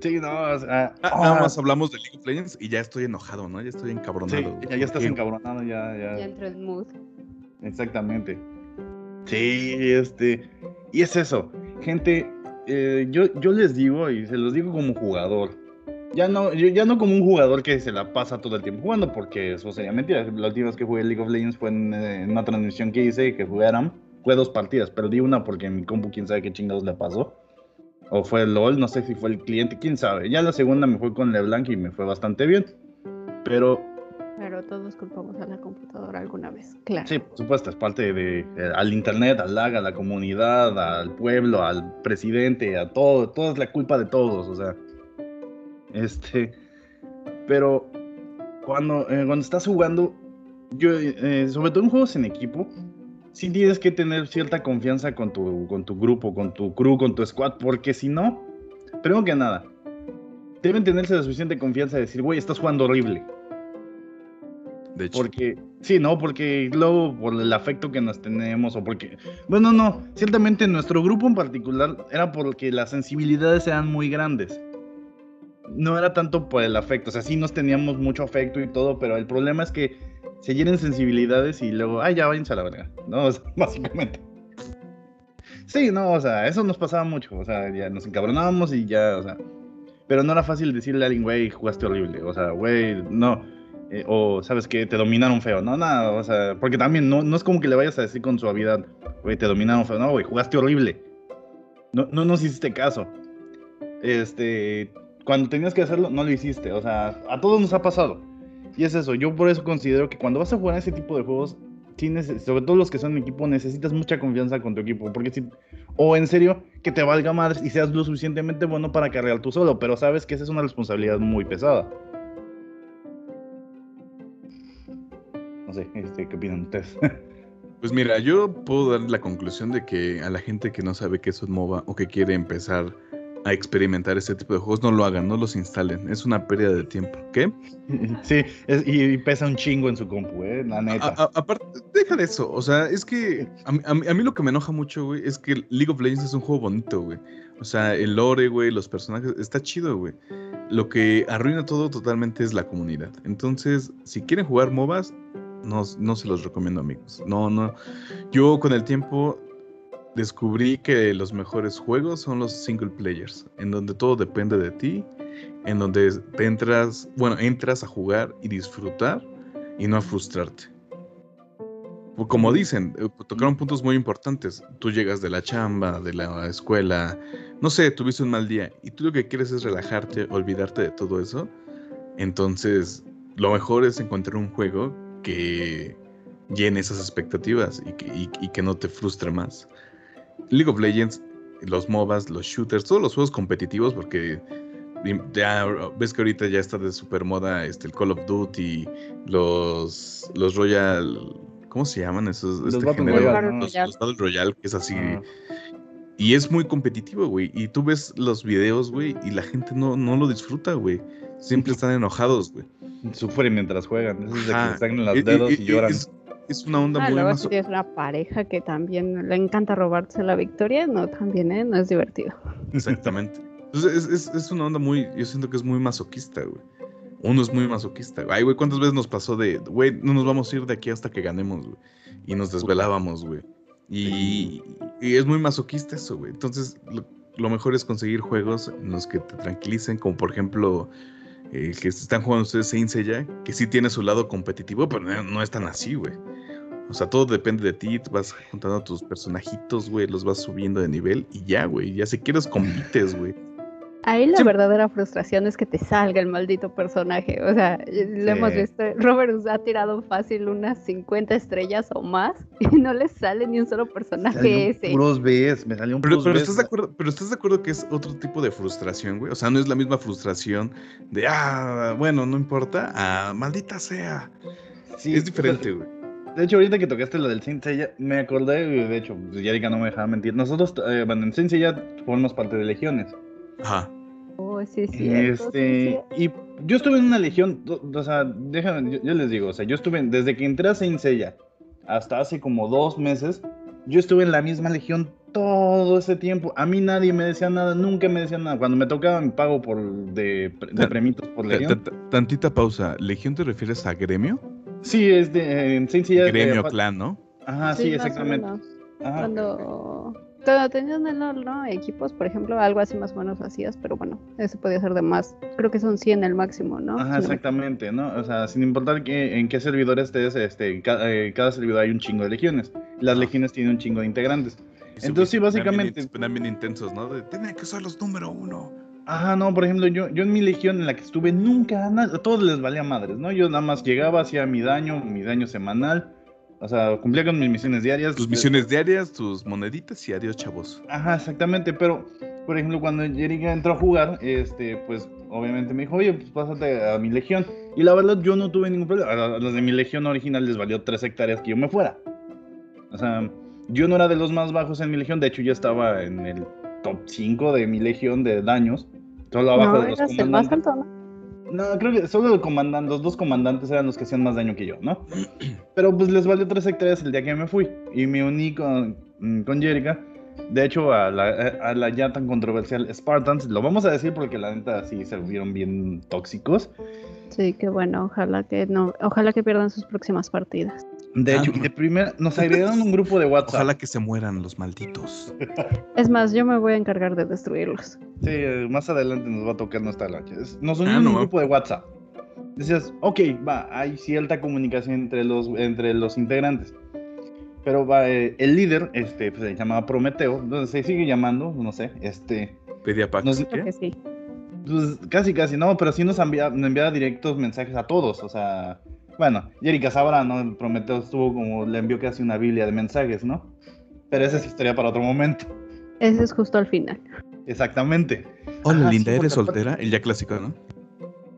Sí, no, o sea. Ah, ah, nada más hablamos de League of Legends y ya estoy enojado, ¿no? Ya estoy Sí, encabronado. ya, ya estás ¿Qué? encabronado, ya, ya. Ya entro en mood. Exactamente. Sí, este. Y es eso. Gente, eh, yo, yo les digo, y se los digo como jugador. Ya no, yo- ya no como un jugador que se la pasa todo el tiempo jugando, porque eso sería mentira. La última vez que jugué League of Legends fue en, eh, en una transmisión que hice, que jugué Aram. Fue dos partidas, perdí una porque mi compu quién sabe qué chingados le pasó. O fue el LOL, no sé si fue el cliente, quién sabe. Ya la segunda me fue con LeBlanc y me fue bastante bien. Pero Pero todos culpamos a la computadora alguna vez, claro. Sí, por supuesto, es parte de, eh, al internet, al lag, a la comunidad, al pueblo, al presidente, a todo, todo es la culpa de todos, o sea. Este, pero cuando, eh, cuando estás jugando, yo, eh, sobre todo en juegos en equipo, sí tienes que tener cierta confianza con tu, con tu grupo, con tu crew, con tu squad, porque si no, primero que nada, deben tenerse la suficiente confianza de decir, güey, estás jugando horrible. De hecho, Porque, sí, no, porque luego por el afecto que nos tenemos o porque, bueno, no, ciertamente nuestro grupo en particular era porque las sensibilidades eran muy grandes. No era tanto por el afecto, o sea, sí nos teníamos mucho afecto y todo, pero el problema es que se llenen sensibilidades y luego, ay, ya váyanse a la verga, ¿no? O sea, básicamente. Sí, no, o sea, eso nos pasaba mucho, o sea, ya nos encabronábamos y ya, o sea, pero no era fácil decirle a alguien, güey, jugaste horrible, o sea, güey, no, eh, o sabes que te dominaron feo, no, nada, o sea, porque también no, no es como que le vayas a decir con suavidad, güey, te dominaron feo, no, güey, jugaste horrible, no, no nos hiciste caso, este, cuando tenías que hacerlo, no lo hiciste, o sea, a todos nos ha pasado, y es eso, yo por eso considero que cuando vas a jugar ese tipo de juegos, neces- sobre todo los que son en equipo, necesitas mucha confianza con tu equipo, porque si, o en serio, que te valga madres y seas lo suficientemente bueno para cargar tú solo, pero sabes que esa es una responsabilidad muy pesada. No sé, este, ¿qué opinan ustedes? pues mira, yo puedo dar la conclusión de que a la gente que no sabe qué es un MOBA o que quiere empezar a experimentar este tipo de juegos, no lo hagan, no los instalen. Es una pérdida de tiempo. ¿Qué? sí, es- y pesa un chingo en su compu, eh, la neta. A- a- aparte, deja de eso. O sea, es que a, a mí lo que me enoja mucho, güey, es que League of Legends es un juego bonito, güey. O sea, el lore, güey, los personajes, está chido, güey. Lo que arruina todo totalmente es la comunidad. Entonces, si quieren jugar MOBAs, no, no se los recomiendo, amigos. No, no. Yo con el tiempo descubrí que los mejores juegos son los single players, en donde todo depende de ti, en donde te entras, bueno, entras a jugar y disfrutar y no a frustrarte. Pues Como dicen, eh, tocaron puntos muy importantes. Tú llegas de la chamba, de la escuela, no sé, tuviste un mal día y tú lo que quieres es relajarte, olvidarte de todo eso. Entonces, lo mejor es encontrar un juego que llene esas expectativas y que, y- y que no te frustre más. League of Legends, los MOBAs, los shooters, todos los juegos competitivos, porque ya ves que ahorita ya está de super moda este, el Call of Duty, los, los Royal, ¿cómo se llaman esos? Los este Battle género? Royale. Los, los Battle Royale, que es así. Ah. Y es muy competitivo, güey. Y tú ves los videos, güey, y la gente no, no lo disfruta, güey. Siempre están enojados, güey. Sufren mientras juegan, eso es de que se sangran los Eh, dedos eh, y lloran. Es, es una onda Ah, muy luego si tienes una pareja que también le encanta robarse la victoria, no, también, ¿eh? No es divertido. Exactamente. Entonces es, es, es una onda muy, yo siento que es muy masoquista, güey. Uno es muy masoquista. güey. Ay, güey, ¿cuántas veces nos pasó de, güey, no nos vamos a ir de aquí hasta que ganemos, güey? Y nos desvelábamos, güey. Y, y es muy masoquista eso, güey. Entonces, lo, lo mejor es conseguir juegos en los que te tranquilicen, como por ejemplo, eh, que están jugando ustedes Saint Seiya, que sí tiene su lado competitivo, pero no, es tan así, güey. O sea, todo depende de ti, vas juntando tus personajitos, güey, los vas subiendo de nivel y ya, güey. Ya si quieres compites, güey. Ahí la Sí. verdadera frustración es que te salga el maldito personaje. O sea, lo hemos visto. Robert ha tirado fácil unas 50 estrellas o más y no le sale ni un solo personaje un ese. puros Bs, me salió un Pero, puros pero Bs. estás de acuerdo, pero estás de acuerdo que es otro tipo de frustración, güey. O sea, no es la misma frustración de ah, bueno, no importa, ah, maldita sea. Sí, es diferente, güey. De hecho, ahorita que tocaste lo del Saint Seiya, me acordé, de hecho, pues, Erika no me dejaba mentir. Nosotros, eh, bueno, en Saint Seiya formamos parte de legiones. Ajá. Oh, sí, sí, Este, sí. y yo estuve en una legión, o sea, déjame, yo, yo les digo, o sea, yo estuve, en- desde que entré a Saint Seiya hasta hace como dos meses, yo estuve en la misma legión todo ese tiempo. A mí nadie me decía nada, nunca me decían nada. Cuando me tocaba mi pago por de, de premitos por Ta- legión. ta- ta- Tantita pausa. ¿Legión te refieres a gremio? Sí, es de, en Saint Seiya. gremio, eh, clan, ¿no? Ajá, sí, exactamente. Ajá. Cuando, cuando tenías en LOL, ¿no? Equipos, por ejemplo, algo así más o menos hacías, pero bueno, eso podía ser de más. Creo que son 100 el máximo, ¿no? Ajá, exactamente, ¿no? O sea, sin importar que, en qué servidor estés, este, ca- eh, cada, servidor hay un chingo de legiones. Las legiones tienen un chingo de integrantes. Y Entonces, sí, básicamente- bien intensos, ¿no? De, Tienen que ser los número uno. Ajá, no, por ejemplo, yo, yo en mi legión en la que estuve nunca, a todos les valía madres, ¿no? Yo nada más llegaba, hacía mi daño, mi daño semanal, o sea, cumplía con mis misiones diarias. Tus misiones diarias, tus moneditas y adiós, chavos. Ajá, exactamente, pero, por ejemplo, cuando Erika entró a jugar, este, pues, obviamente me dijo, oye, pues pásate a mi legión. Y la verdad, yo no tuve ningún problema. A los de mi legión original les valió tres hectáreas que yo me fuera. O sea, yo no era de los más bajos en mi legión, de hecho, yo estaba en el top 5 de mi legión de daños, solo abajo no, de los el más comandantes. alto, ¿no? No, creo que solo el comandante, los dos comandantes eran los que hacían más daño que yo, ¿no? Pero pues les valió tres hectáreas el día que me fui y me uní con, mm, con Jerica. De hecho, a la, ya tan controversial Spartans, lo vamos a decir porque la neta sí se vieron bien tóxicos. Sí, qué bueno, ojalá que no, ojalá que pierdan sus próximas partidas. De Ah, hecho, de primera nos agregaron un grupo de WhatsApp. Ojalá que se mueran los malditos. Es más, yo me voy a encargar de destruirlos. Sí, más adelante nos va a tocar nuestra lancha. Es- Nos unió Ah, no un grupo de WhatsApp. Decías, ok, va, hay cierta comunicación entre los, entre los integrantes. Pero va, eh, el líder, este, pues, se llamaba Prometeo, entonces se sigue llamando, no sé, este, Pedía pacto. Nos- que sí. pues casi casi, no, pero sí nos envía, nos enviaba directos mensajes a todos, o sea, bueno, Erika sabrá, ¿no? Prometeo estuvo como, le envió casi una biblia de mensajes, ¿no? Pero esa es historia para otro momento. Ese es justo al final. Exactamente. Hola, Ajá, linda, sí, ¿eres soltera? El ya clásico, ¿no?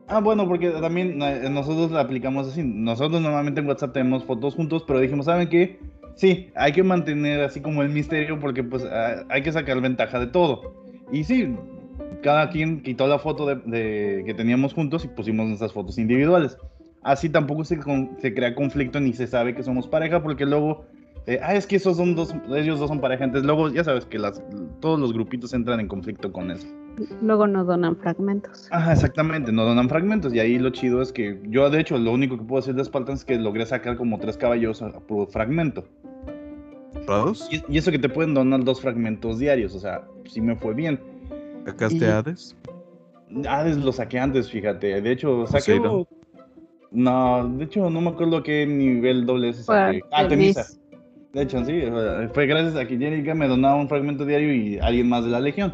Ah, bueno, porque también eh, nosotros la aplicamos así. Nosotros normalmente en WhatsApp tenemos fotos juntos, pero dijimos, ¿saben qué? Sí, hay que mantener así como el misterio porque pues ah, hay que sacar ventaja de todo. Y sí, cada quien quitó la foto de, de- que teníamos juntos y pusimos nuestras fotos individuales. Así tampoco se, con- se crea conflicto ni se sabe que somos pareja porque luego, eh, ah, es que esos son dos, ellos dos son pareja. Entonces luego ya sabes que las, todos los grupitos entran en conflicto con eso. Luego nos donan fragmentos. Ajá, exactamente, no donan fragmentos. Y ahí lo chido es que yo, de hecho, lo único que puedo decir de Spartans es que logré sacar como tres caballos a, a puro fragmento. Y, y eso que te pueden donar dos fragmentos diarios, o sea, sí me fue bien. ¿Sacaste Y- Hades? Hades lo saqué antes, fíjate. De hecho, saqué. No, de hecho, no me acuerdo qué nivel doble S saqué. Fue Ah, Temisa. Temis. De hecho, sí, fue gracias a que Jerica me donaba un fragmento diario y alguien más de la legión.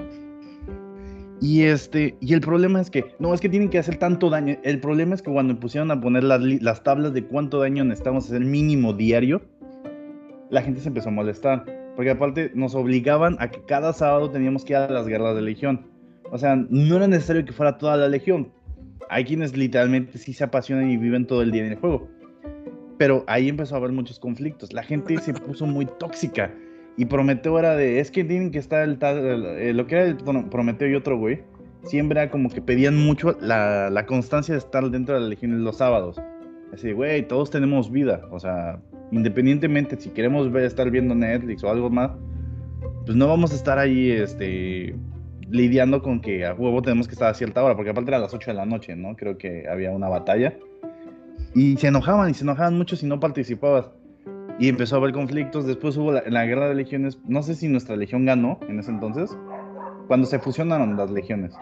Y este, y el problema es que, no, es que tienen que hacer tanto daño. El problema es que cuando pusieron a poner las, las tablas de cuánto daño necesitamos hacer mínimo diario, la gente se empezó a molestar. Porque aparte nos obligaban a que cada sábado teníamos que ir a las guerras de legión. O sea, no era necesario que fuera toda la legión. Hay quienes literalmente sí se apasionan y viven todo el día en el juego. Pero ahí empezó a haber muchos conflictos. La gente se puso muy tóxica. Y Prometeo era de, es que tienen que estar el tal, lo que era el bueno, Prometeo y otro güey, siempre era como que pedían mucho la, la constancia de estar dentro de la legión los sábados. Así, güey, todos tenemos vida. O sea, independientemente si queremos ver, estar viendo Netflix o algo más, pues no vamos a estar ahí, este, lidiando con que a huevo tenemos que estar a cierta hora, porque aparte era a las 8 de la noche, ¿no? Creo que había una batalla. Y se enojaban, y se enojaban mucho si no participabas. Y empezó a haber conflictos. Después hubo la, la guerra de legiones. No sé si nuestra legión ganó en ese entonces. Cuando se fusionaron las legiones.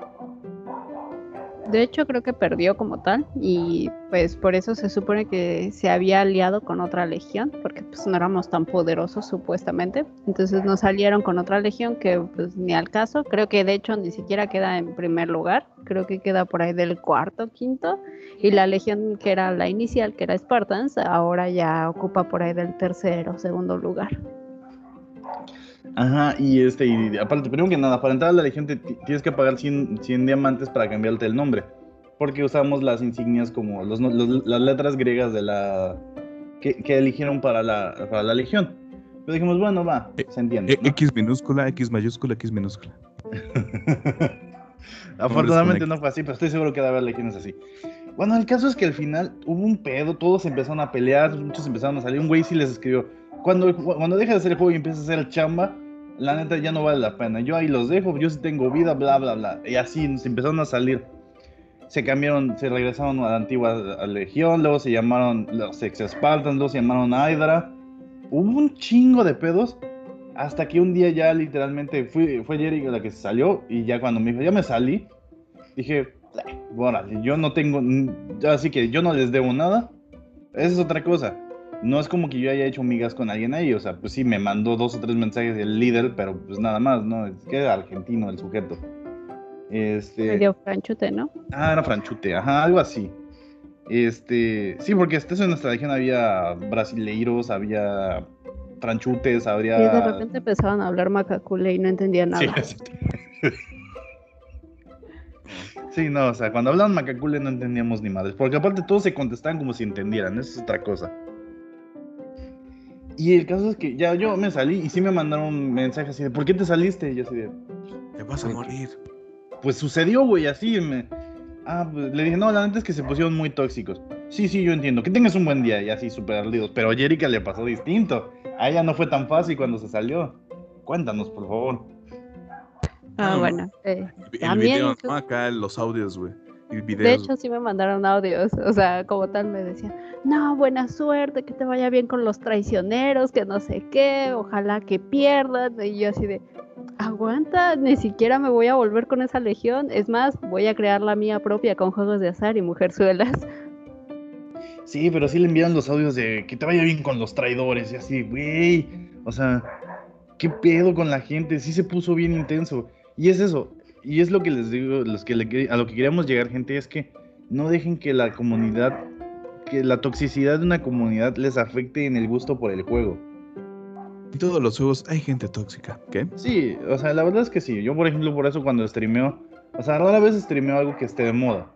De hecho, creo que perdió como tal y pues por eso se supone que se había aliado con otra legión, porque pues no éramos tan poderosos supuestamente. Entonces nos salieron con otra legión que pues ni al caso. Creo que de hecho ni siquiera queda en primer lugar. Creo que queda por ahí del cuarto, quinto. Y la legión que era la inicial, que era Spartans, ahora ya ocupa por ahí del tercero, segundo lugar. Ajá, y este, y aparte, primero que nada, para entrar a la legión te, tienes que pagar 100, 100, diamantes para cambiarte el nombre. Porque usamos las insignias como los, los, las letras griegas de la que, que eligieron para la, para la legión. Pero dijimos, bueno, va, se entiende. ¿no? X minúscula, X mayúscula, X minúscula. Afortunadamente no fue así, pero estoy seguro que debe haber legiones así. Bueno, el caso es que al final hubo un pedo, todos empezaron a pelear, muchos empezaron a salir. Un güey sí les escribió: cuando, cuando dejas de hacer el juego y empiezas a hacer el chamba, la neta ya no vale la pena. Yo ahí los dejo, yo sí tengo vida, bla, bla, bla. Y así se empezaron a salir. Se cambiaron, se regresaron a la antigua legión, luego se llamaron los ex Spartans, luego se llamaron Hydra. Hubo un chingo de pedos. Hasta que un día ya literalmente fui, fue Jerry la que salió. Y ya cuando me dijo, ya me salí, dije, bueno, yo no tengo, así que yo no les debo nada. Esa es otra cosa no es como que yo haya hecho migas con alguien ahí, o sea, pues sí, me mandó dos o tres mensajes el líder, pero pues nada más, ¿no? Es que era argentino el sujeto. Este... Medio franchute, ¿no? Ah, era franchute, ajá, algo así. Este, sí, porque eso en nuestra región había brasileiros, había franchutes, habría... Y de repente empezaban a hablar macacule y no entendía nada. Sí, sí, no, o sea, cuando hablaban macacule no entendíamos ni madres, porque aparte todos se contestaban como si entendieran, eso es otra cosa. Y el caso es que ya yo me salí y sí me mandaron un mensaje así de, ¿por qué te saliste? Y yo así de... Te vas a morir. Pues sucedió, güey, así me... Ah, pues le dije, no, la neta es que se pusieron muy tóxicos. Sí, sí, yo entiendo. Que tengas un buen día y así súper ardidos. Pero a Jerica le pasó distinto. A ella no fue tan fácil cuando se salió. Cuéntanos, por favor. Ah, bueno. Eh, El también video. Acá los audios, güey. De hecho, sí me mandaron audios, o sea, como tal me decían, no, buena suerte, que te vaya bien con los traicioneros, que no sé qué, ojalá que pierdan. Y yo así de, aguanta, ni siquiera me voy a volver con esa legión. Es más, voy a crear la mía propia con juegos de azar y mujerzuelas. Sí, pero sí le enviaron los audios de que te vaya bien con los traidores y así, güey. O sea, ¿qué pedo con la gente? Sí se puso bien intenso. Y es eso. Y es lo que les digo, los que le- a lo que queríamos llegar, gente, es que no dejen que la comunidad, que la toxicidad de una comunidad les afecte en el gusto por el juego. En todos los juegos hay gente tóxica. ¿Qué? Sí, o sea, la verdad es que sí. Yo, por ejemplo, por eso cuando streameo, o sea, rara vez streameo algo que esté de moda.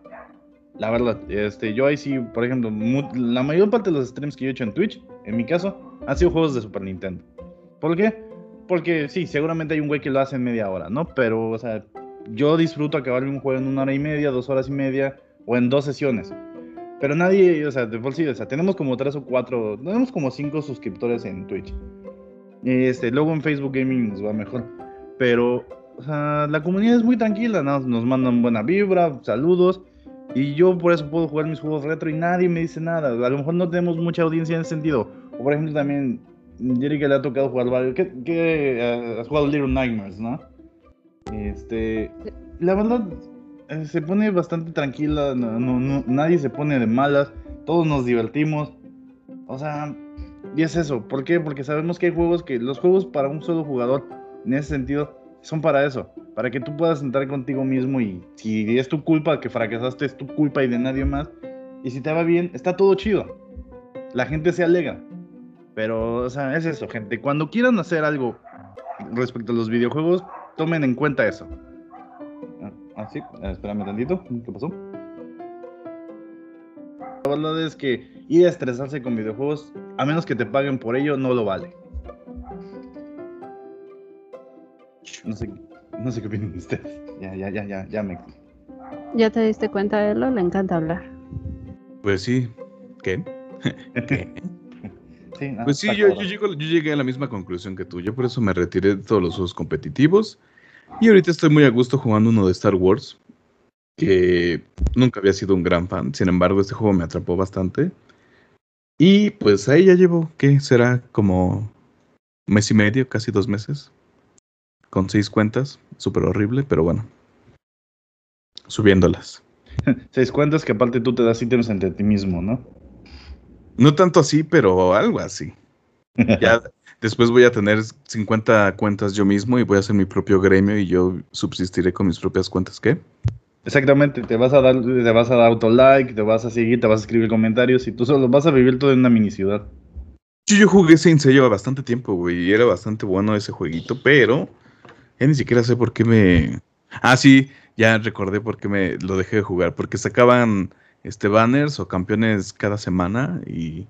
La verdad, este, yo ahí sí, por ejemplo, la mayor parte de los streams que yo he hecho en Twitch, en mi caso, han sido juegos de Super Nintendo. ¿Por qué? Porque sí, seguramente hay un güey que lo hace en media hora, ¿no? Pero, o sea, yo disfruto acabarme un juego en una hora y media, dos horas y media, o en dos sesiones. Pero nadie, o sea, de por sí, o sea, tenemos como tres o cuatro, tenemos como cinco suscriptores en Twitch. Este, luego en Facebook Gaming nos va mejor. Pero, o sea, la comunidad es muy tranquila, ¿no? nos mandan buena vibra, saludos. Y yo por eso puedo jugar mis juegos retro y nadie me dice nada. A lo mejor no tenemos mucha audiencia en ese sentido. O por ejemplo también, Jerry que le ha tocado jugar varios. ¿Qué, qué, eh, has jugado Little Nightmares, no? Este, la verdad, eh, se pone bastante tranquila, no, no- nadie se pone de malas, todos nos divertimos. O sea, y es eso, ¿por qué? Porque sabemos que hay juegos que los juegos para un solo jugador, en ese sentido, son para eso, para que tú puedas entrar contigo mismo y si es tu culpa que fracasaste, es tu culpa y de nadie más. Y si te va bien, está todo chido. La gente se alegra. Pero, o sea, es eso, gente. Cuando quieran hacer algo respecto a los videojuegos, tomen en cuenta eso. Ah, sí, espérame tantito. ¿Qué pasó? La verdad es que ir a estresarse con videojuegos, a menos que te paguen por ello, no lo vale. No sé, no sé qué opinan ustedes. Ya, ya, ya, ya, ya me. ¿Ya te diste cuenta, Elo? Le encanta hablar. Pues sí. ¿Qué? ¿Qué? Sí, Pues sí, yo, yo, cabrón. llego- yo llegué a la misma conclusión que tú. Yo por eso me retiré de todos los juegos competitivos. Y ahorita estoy muy a gusto jugando uno de Star Wars. Que nunca había sido un gran fan. Sin embargo, este juego me atrapó bastante. Y pues ahí ya llevo, ¿qué? Será como un mes y medio, casi dos meses. Con seis cuentas. Súper horrible, pero bueno. Subiéndolas. Seis cuentas que aparte tú te das ítems entre ti mismo, ¿no? No tanto así, pero algo así. Ya después voy a tener 50 cuentas yo mismo y voy a hacer mi propio gremio y yo subsistiré con mis propias cuentas, ¿qué? Exactamente, te vas a dar, te vas a dar autolike, te vas a seguir, te vas a escribir comentarios y tú solo vas a vivir todo en una mini ciudad. Yo, yo jugué Saint Seiya bastante tiempo, güey, y era bastante bueno ese jueguito, pero ya ni siquiera sé por qué me... Ah, sí, ya recordé por qué me lo dejé de jugar, porque sacaban este banners o campeones cada semana y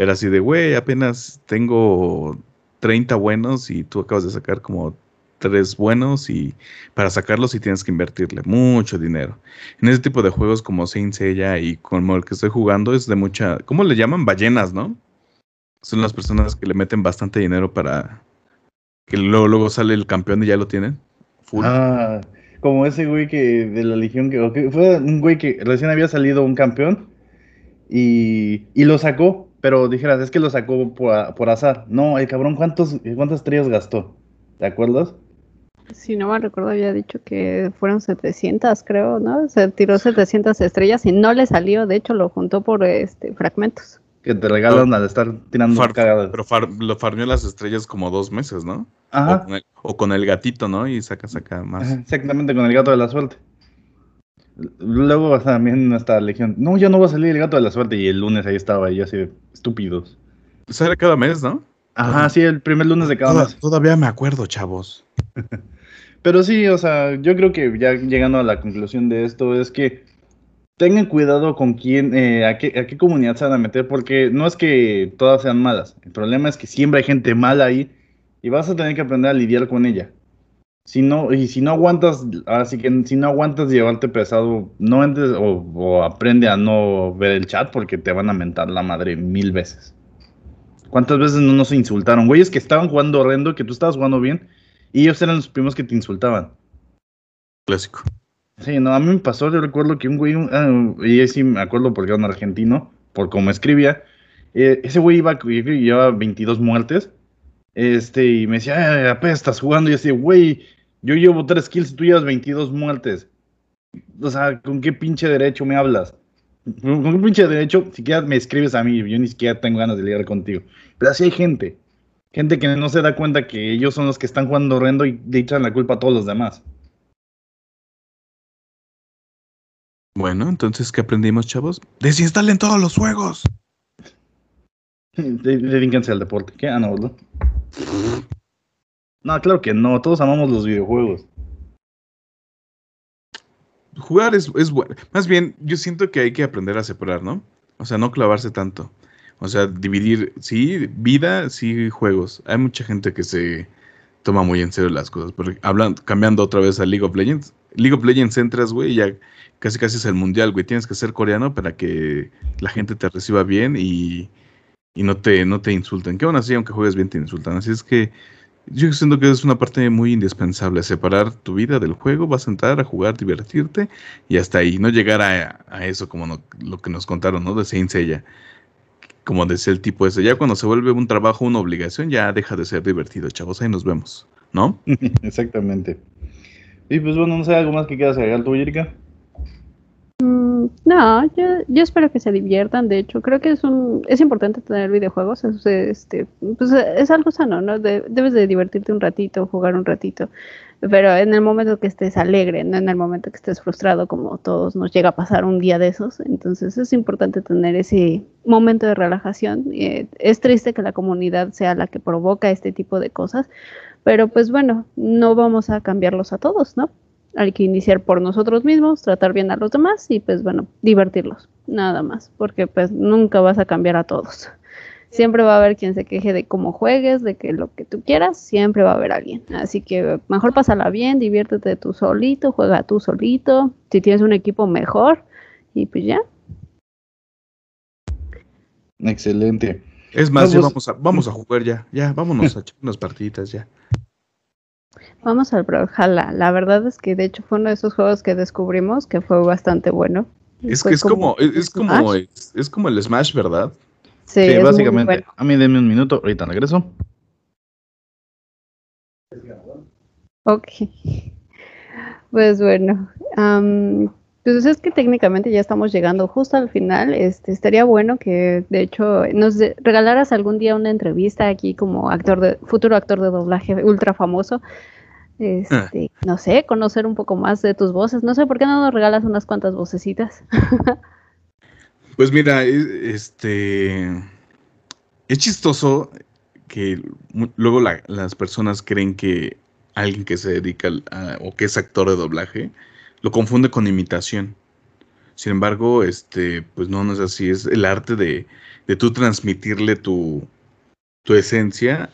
era así de, güey, apenas tengo 30 buenos y tú acabas de sacar como tres buenos y para sacarlos sí tienes que invertirle mucho dinero. En ese tipo de juegos como Saint Seiya y como el que estoy jugando es de mucha, ¿cómo le llaman? Ballenas, ¿no? Son las personas que le meten bastante dinero para que luego, luego sale el campeón y ya lo tienen. Ah, como ese güey que de la Legión que fue un güey que recién había salido un campeón y, y lo sacó, pero dijeras, es que lo sacó por, a- por azar. No, el cabrón, ¿cuántos, ¿cuántas estrellas gastó? ¿Te acuerdas? Si no me recuerdo, había dicho que fueron 700, creo, ¿no? Se tiró 700 estrellas y no le salió. De hecho, lo juntó por este fragmentos. Que te regalan al estar tirando Far- cagadas. pero far- lo farmeó las estrellas como dos meses, ¿no? O Ajá, con, el, o con el gatito, ¿no? Y saca, saca más. exactamente, con el gato de la suerte. Luego también esta legión. No, ya no va a salir el gato de la suerte. Y el lunes ahí estaba, y así de estúpidos. Sale cada mes, ¿no? Ajá, sí, el primer lunes de cada Toda- mes. todavía me acuerdo, chavos. Pero sí, o sea, yo creo que ya llegando a la conclusión de esto es que tengan cuidado con quién, eh, a, qué, a qué comunidad se van a meter, porque no es que todas sean malas. El problema es que siempre hay gente mala ahí y vas a tener que aprender a lidiar con ella. Si no, y si no aguantas, así que si no aguantas llevarte pesado, no entres o, o aprende a no ver el chat porque te van a mentar la madre mil veces. ¿Cuántas veces no nos insultaron? Güeyes que estaban jugando horrendo, que tú estabas jugando bien, y ellos eran los primeros que te insultaban. Clásico. Sí, no, a mí me pasó, yo recuerdo que un güey, ah, y ahí sí me acuerdo porque era un argentino, por cómo escribía, eh, ese güey iba, llevaba 22 muertes, este, y me decía, "Ay, apenas estás jugando, y yo decía, güey, yo llevo 3 kills y tú llevas 22 muertes. O sea, ¿con qué pinche derecho me hablas? ¿Con qué pinche derecho siquiera me escribes a mí? Yo ni siquiera tengo ganas de lidiar contigo. Pero así hay gente, gente que no se da cuenta que ellos son los que están jugando horrendo y le echan la culpa a todos los demás. Bueno, entonces, ¿qué aprendimos, chavos? Desinstalen todos los juegos. De- Dedíquense al deporte. ¿Qué? Ah, no, ¿verdad? No, claro que no. Todos amamos los videojuegos. Jugar es, es bueno. Más bien, yo siento que hay que aprender a separar, ¿no? O sea, no clavarse tanto. O sea, dividir, sí, vida, sí, juegos. Hay mucha gente que se toma muy en serio las cosas. Porque hablan, cambiando otra vez a League of Legends. League of Legends entras, güey, ya casi casi es el mundial, güey. Tienes que ser coreano para que la gente te reciba bien y, y no te, no te insulten. Que aún así, aunque juegues bien, te insultan. Así es que yo siento que es una parte muy indispensable. Separar tu vida del juego, vas a entrar a jugar, divertirte y hasta ahí. No llegar a, a eso como lo que nos contaron, ¿no? De Saint Seiya. Como decía el tipo ese. Ya cuando se vuelve un trabajo, una obligación, ya deja de ser divertido, chavos. Ahí nos vemos, ¿no? Exactamente. Y pues bueno, no sé, ¿algo más que quieras agregar tú, Erika? No, yo, yo espero que se diviertan. De hecho, creo que es un es importante tener videojuegos. Es, este, pues, es algo sano, ¿no? De- debes de divertirte un ratito, jugar un ratito. Pero en el momento que estés alegre, no en el momento que estés frustrado, como todos nos llega a pasar un día de esos. Entonces es importante tener ese momento de relajación. Eh, es triste que la comunidad sea la que provoca este tipo de cosas. Pero pues bueno, no vamos a cambiarlos a todos, ¿no? Hay que iniciar por nosotros mismos, tratar bien a los demás y pues bueno, divertirlos, nada más, porque pues nunca vas a cambiar a todos. Siempre va a haber quien se queje de cómo juegues, de que lo que tú quieras, siempre va a haber alguien. Así que mejor pásala bien, diviértete tú solito, juega tú solito, si tienes un equipo mejor y pues ya. Excelente. Es más, ya pues- vamos a, vamos a jugar ya. Ya, vámonos a echar unas partiditas ya. Vamos al Brawlhalla. La verdad es que de hecho fue uno de esos juegos que descubrimos que fue bastante bueno. Es que es como, es, es como, Smash. es, es como el Smash, ¿verdad? Sí, Sí, es muy básicamente. bueno. A mí denme un minuto, ahorita regreso. Ok. Pues bueno, Pues es que técnicamente ya estamos llegando justo al final. Este, estaría bueno que, de hecho, nos regalaras algún día una entrevista aquí como actor de, futuro actor de doblaje ultra famoso. Este, ah. No sé, conocer un poco más de tus voces. No sé, ¿por qué no nos regalas unas cuantas vocecitas? pues mira, este, es chistoso que luego las personas creen que alguien que se dedica o que es actor de doblaje lo confunde con imitación. Sin embargo, este, pues no, no es así, es el arte de, de tú transmitirle tu, tu esencia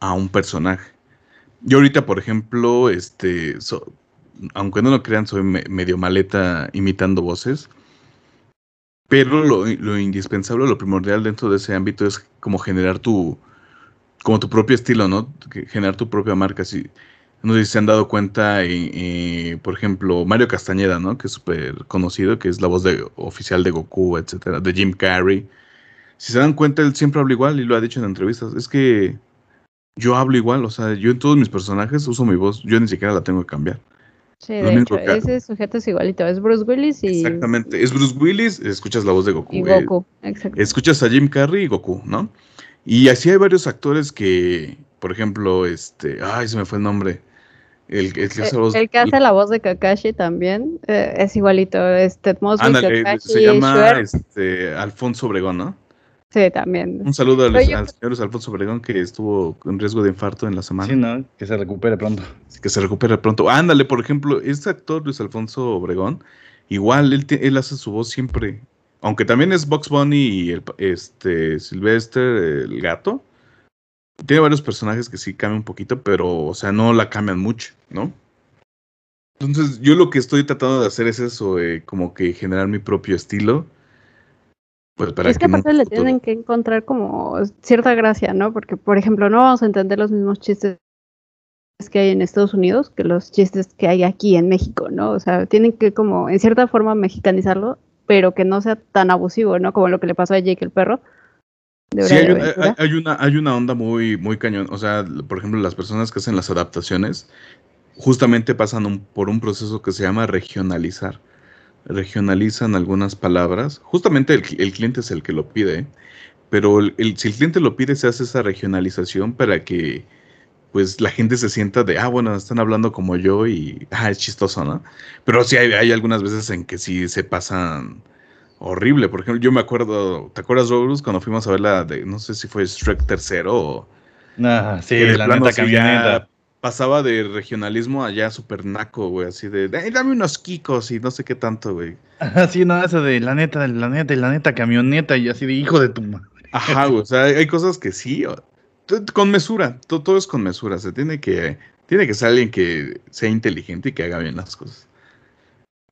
a un personaje. Yo ahorita, por ejemplo, este, aunque no lo crean, soy medio maleta imitando voces, pero lo, lo, indispensable, lo primordial dentro de ese ámbito es como generar tu, como tu propio estilo, ¿no? Generar tu propia marca. Si, no sé si se han dado cuenta, por ejemplo, Mario Castañeda, ¿no? Que es súper conocido, que es la voz de, oficial de Goku, etcétera, de Jim Carrey. Si se dan cuenta, él siempre habla igual y lo ha dicho en entrevistas. Es que yo hablo igual, o sea, yo en todos mis personajes uso mi voz, yo ni siquiera la tengo que cambiar. Sí, de hecho, ese sujeto es igualito, es Bruce Willis y... Exactamente, es Bruce Willis, escuchas la voz de Goku. Y Goku, exacto. Escuchas a Jim Carrey y Goku, ¿no? Y así hay varios actores que, por ejemplo, este, ay, se me fue el nombre. El, que hace, la voz de Kakashi también eh, es igualito, es Ted Mosby, Kakashi, se llama este, Alfonso Obregón, ¿no? Sí, también. Un saludo al, señor Alfonso Obregón que estuvo en riesgo de infarto en la semana. Sí, ¿no? Que se recupere pronto. que se recupere pronto. Ándale, por ejemplo, este actor Luis Alfonso Obregón, igual él, él hace su voz siempre, aunque también es Box Bunny y el, este Sylvester, el gato, tiene varios personajes que sí cambian un poquito, pero, o sea, no la cambian mucho, ¿no? Entonces, yo lo que estoy tratando de hacer es eso, eh, como que generar mi propio estilo. Pues para es que, aparte le tienen que encontrar como cierta gracia, ¿no? Porque, por ejemplo, no vamos a entender los mismos chistes que hay en Estados Unidos que los chistes que hay aquí en México, ¿no? O sea, tienen que como, en cierta forma, mexicanizarlo, pero que no sea tan abusivo, ¿no? Como lo que le pasó a Jake el perro sí, hay, una, hay una onda muy, muy cañón. O sea, por ejemplo, las personas que hacen las adaptaciones justamente pasan por un proceso que se llama regionalizar. Regionalizan algunas palabras. Justamente el, cliente es el que lo pide, pero el, si el cliente lo pide, se hace esa regionalización para que pues la gente se sienta de, ah, bueno, están hablando como yo y, ah, es chistoso, ¿no? Pero sí hay, hay algunas veces en que sí se pasan horrible. Por ejemplo, yo me acuerdo, ¿te acuerdas, Robus, cuando fuimos a ver la de, no sé si fue Shrek tercero o... Ah, sí, la neta camioneta. Pasaba de regionalismo allá super naco, güey, así de, dame unos kikos y no sé qué tanto, güey. Sí, no, eso de la neta, la neta, la neta camioneta y así de hijo de tu madre. Ajá, güey, o sea, hay cosas que sí, con mesura, todo, todo es con mesura, se tiene que, tiene que ser alguien que sea inteligente y que haga bien las cosas.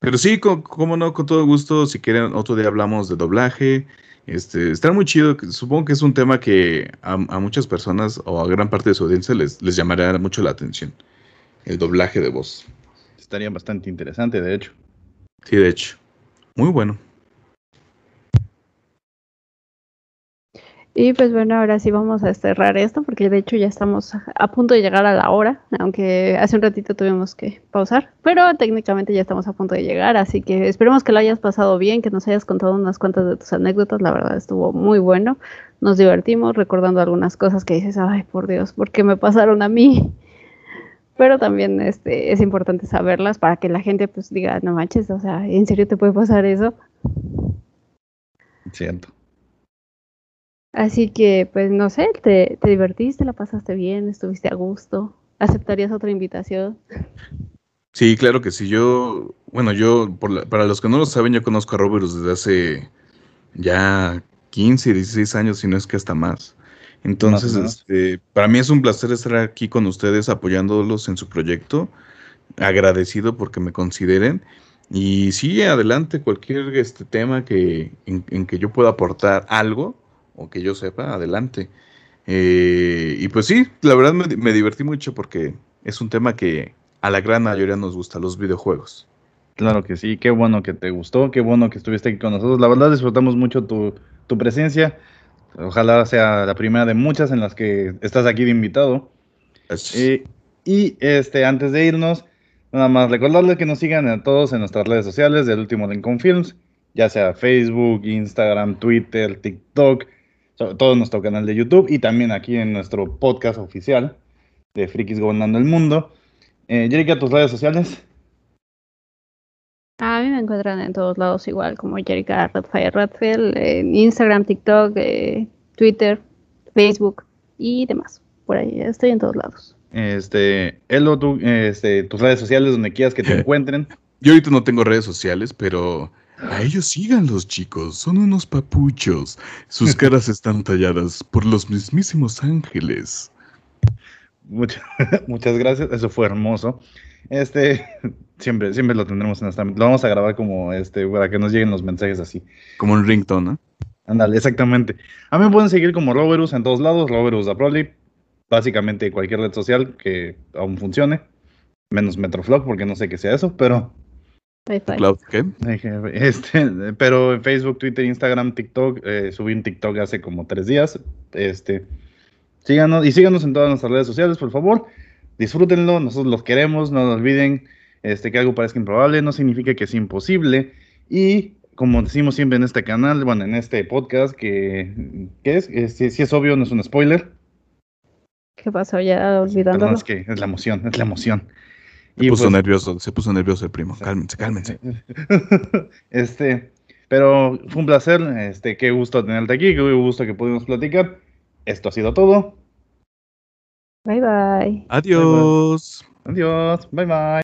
Pero sí, como no, con todo gusto, si quieren, otro día hablamos de doblaje. Este, está muy chido, supongo que es un tema que a, muchas personas o a gran parte de su audiencia les, les llamará mucho la atención. El doblaje de voz. Estaría bastante interesante, de hecho. Sí, de hecho. Muy bueno. Y pues bueno, ahora sí vamos a cerrar esto porque de hecho ya estamos a punto de llegar a la hora, aunque hace un ratito tuvimos que pausar, pero técnicamente ya estamos a punto de llegar, así que esperemos que lo hayas pasado bien, que nos hayas contado unas cuantas de tus anécdotas, la verdad estuvo muy bueno, nos divertimos recordando algunas cosas que dices, ay por Dios, ¿por qué me pasaron a mí? Pero también este, es importante saberlas para que la gente pues diga, no manches, o sea, ¿en serio te puede pasar eso? Siento. Así que, pues no sé, te, divertiste, la pasaste bien, estuviste a gusto. ¿Aceptarías otra invitación? Sí, claro que sí. Yo, bueno, yo, para los que no lo saben, yo conozco a Robert desde hace ya 15, 16 años, si no es que hasta más. Entonces, este, para mí es un placer estar aquí con ustedes apoyándolos en su proyecto. Agradecido porque me consideren. Y sí, adelante, cualquier este tema que, en que yo pueda aportar algo, o que yo sepa, adelante. Eh, y pues sí, la verdad me, divertí mucho porque es un tema que a la gran mayoría nos gusta, los videojuegos. Claro que sí, qué bueno que te gustó, qué bueno que estuviste aquí con nosotros. La verdad disfrutamos mucho tu, presencia. Ojalá sea la primera de muchas en las que estás aquí de invitado. Eh, y este, antes de irnos, Nada más recordarles que nos sigan a todos en nuestras redes sociales del último Lincoln Films, ya sea Facebook, Instagram, Twitter, TikTok, todo nuestro canal de YouTube y también aquí en nuestro podcast oficial de Frikis Gobernando el Mundo. Eh, Jerica, tus redes sociales. A mí me encuentran en todos lados igual, como Jerica Redfire Redfield, en Instagram, TikTok, eh, Twitter, Facebook y demás. Por ahí estoy en todos lados. Este, Elo, tú, este, tus redes sociales donde quieras que te encuentren. Yo ahorita no tengo redes sociales, pero a ellos síganlos, chicos. Son unos papuchos. Sus caras están talladas por los mismísimos ángeles. Muchas, muchas gracias. Eso fue hermoso. Este, siempre, siempre lo tendremos en esta. Lo vamos a grabar como este, para que nos lleguen los mensajes así. Como un ringtone, ¿no? Ándale, exactamente. A mí me pueden seguir como Roberus en todos lados, Roberus Aproli, básicamente cualquier red social que aún funcione, menos Metroflog, porque no sé qué sea eso, pero. Cloud, ¿qué? Este, pero en Facebook, Twitter, Instagram, TikTok, eh, subí un TikTok hace como tres días. Este, síganos y síganos en todas nuestras redes sociales, por favor. Disfrútenlo, nosotros los queremos, no olviden este, que algo parezca improbable, no significa que es imposible. Y como decimos siempre en este canal, bueno, en este podcast, que, es, si, es obvio, no es un spoiler. ¿Qué pasó? Ya olvidando. es que es la emoción, es la emoción. Se puso pues nervioso, se puso nervioso el primo. Cálmense, cálmense. este, pero fue un placer, este, qué gusto tenerte aquí, qué gusto que pudimos platicar. Esto ha sido todo. Bye bye. Adiós. Adiós. Bye bye.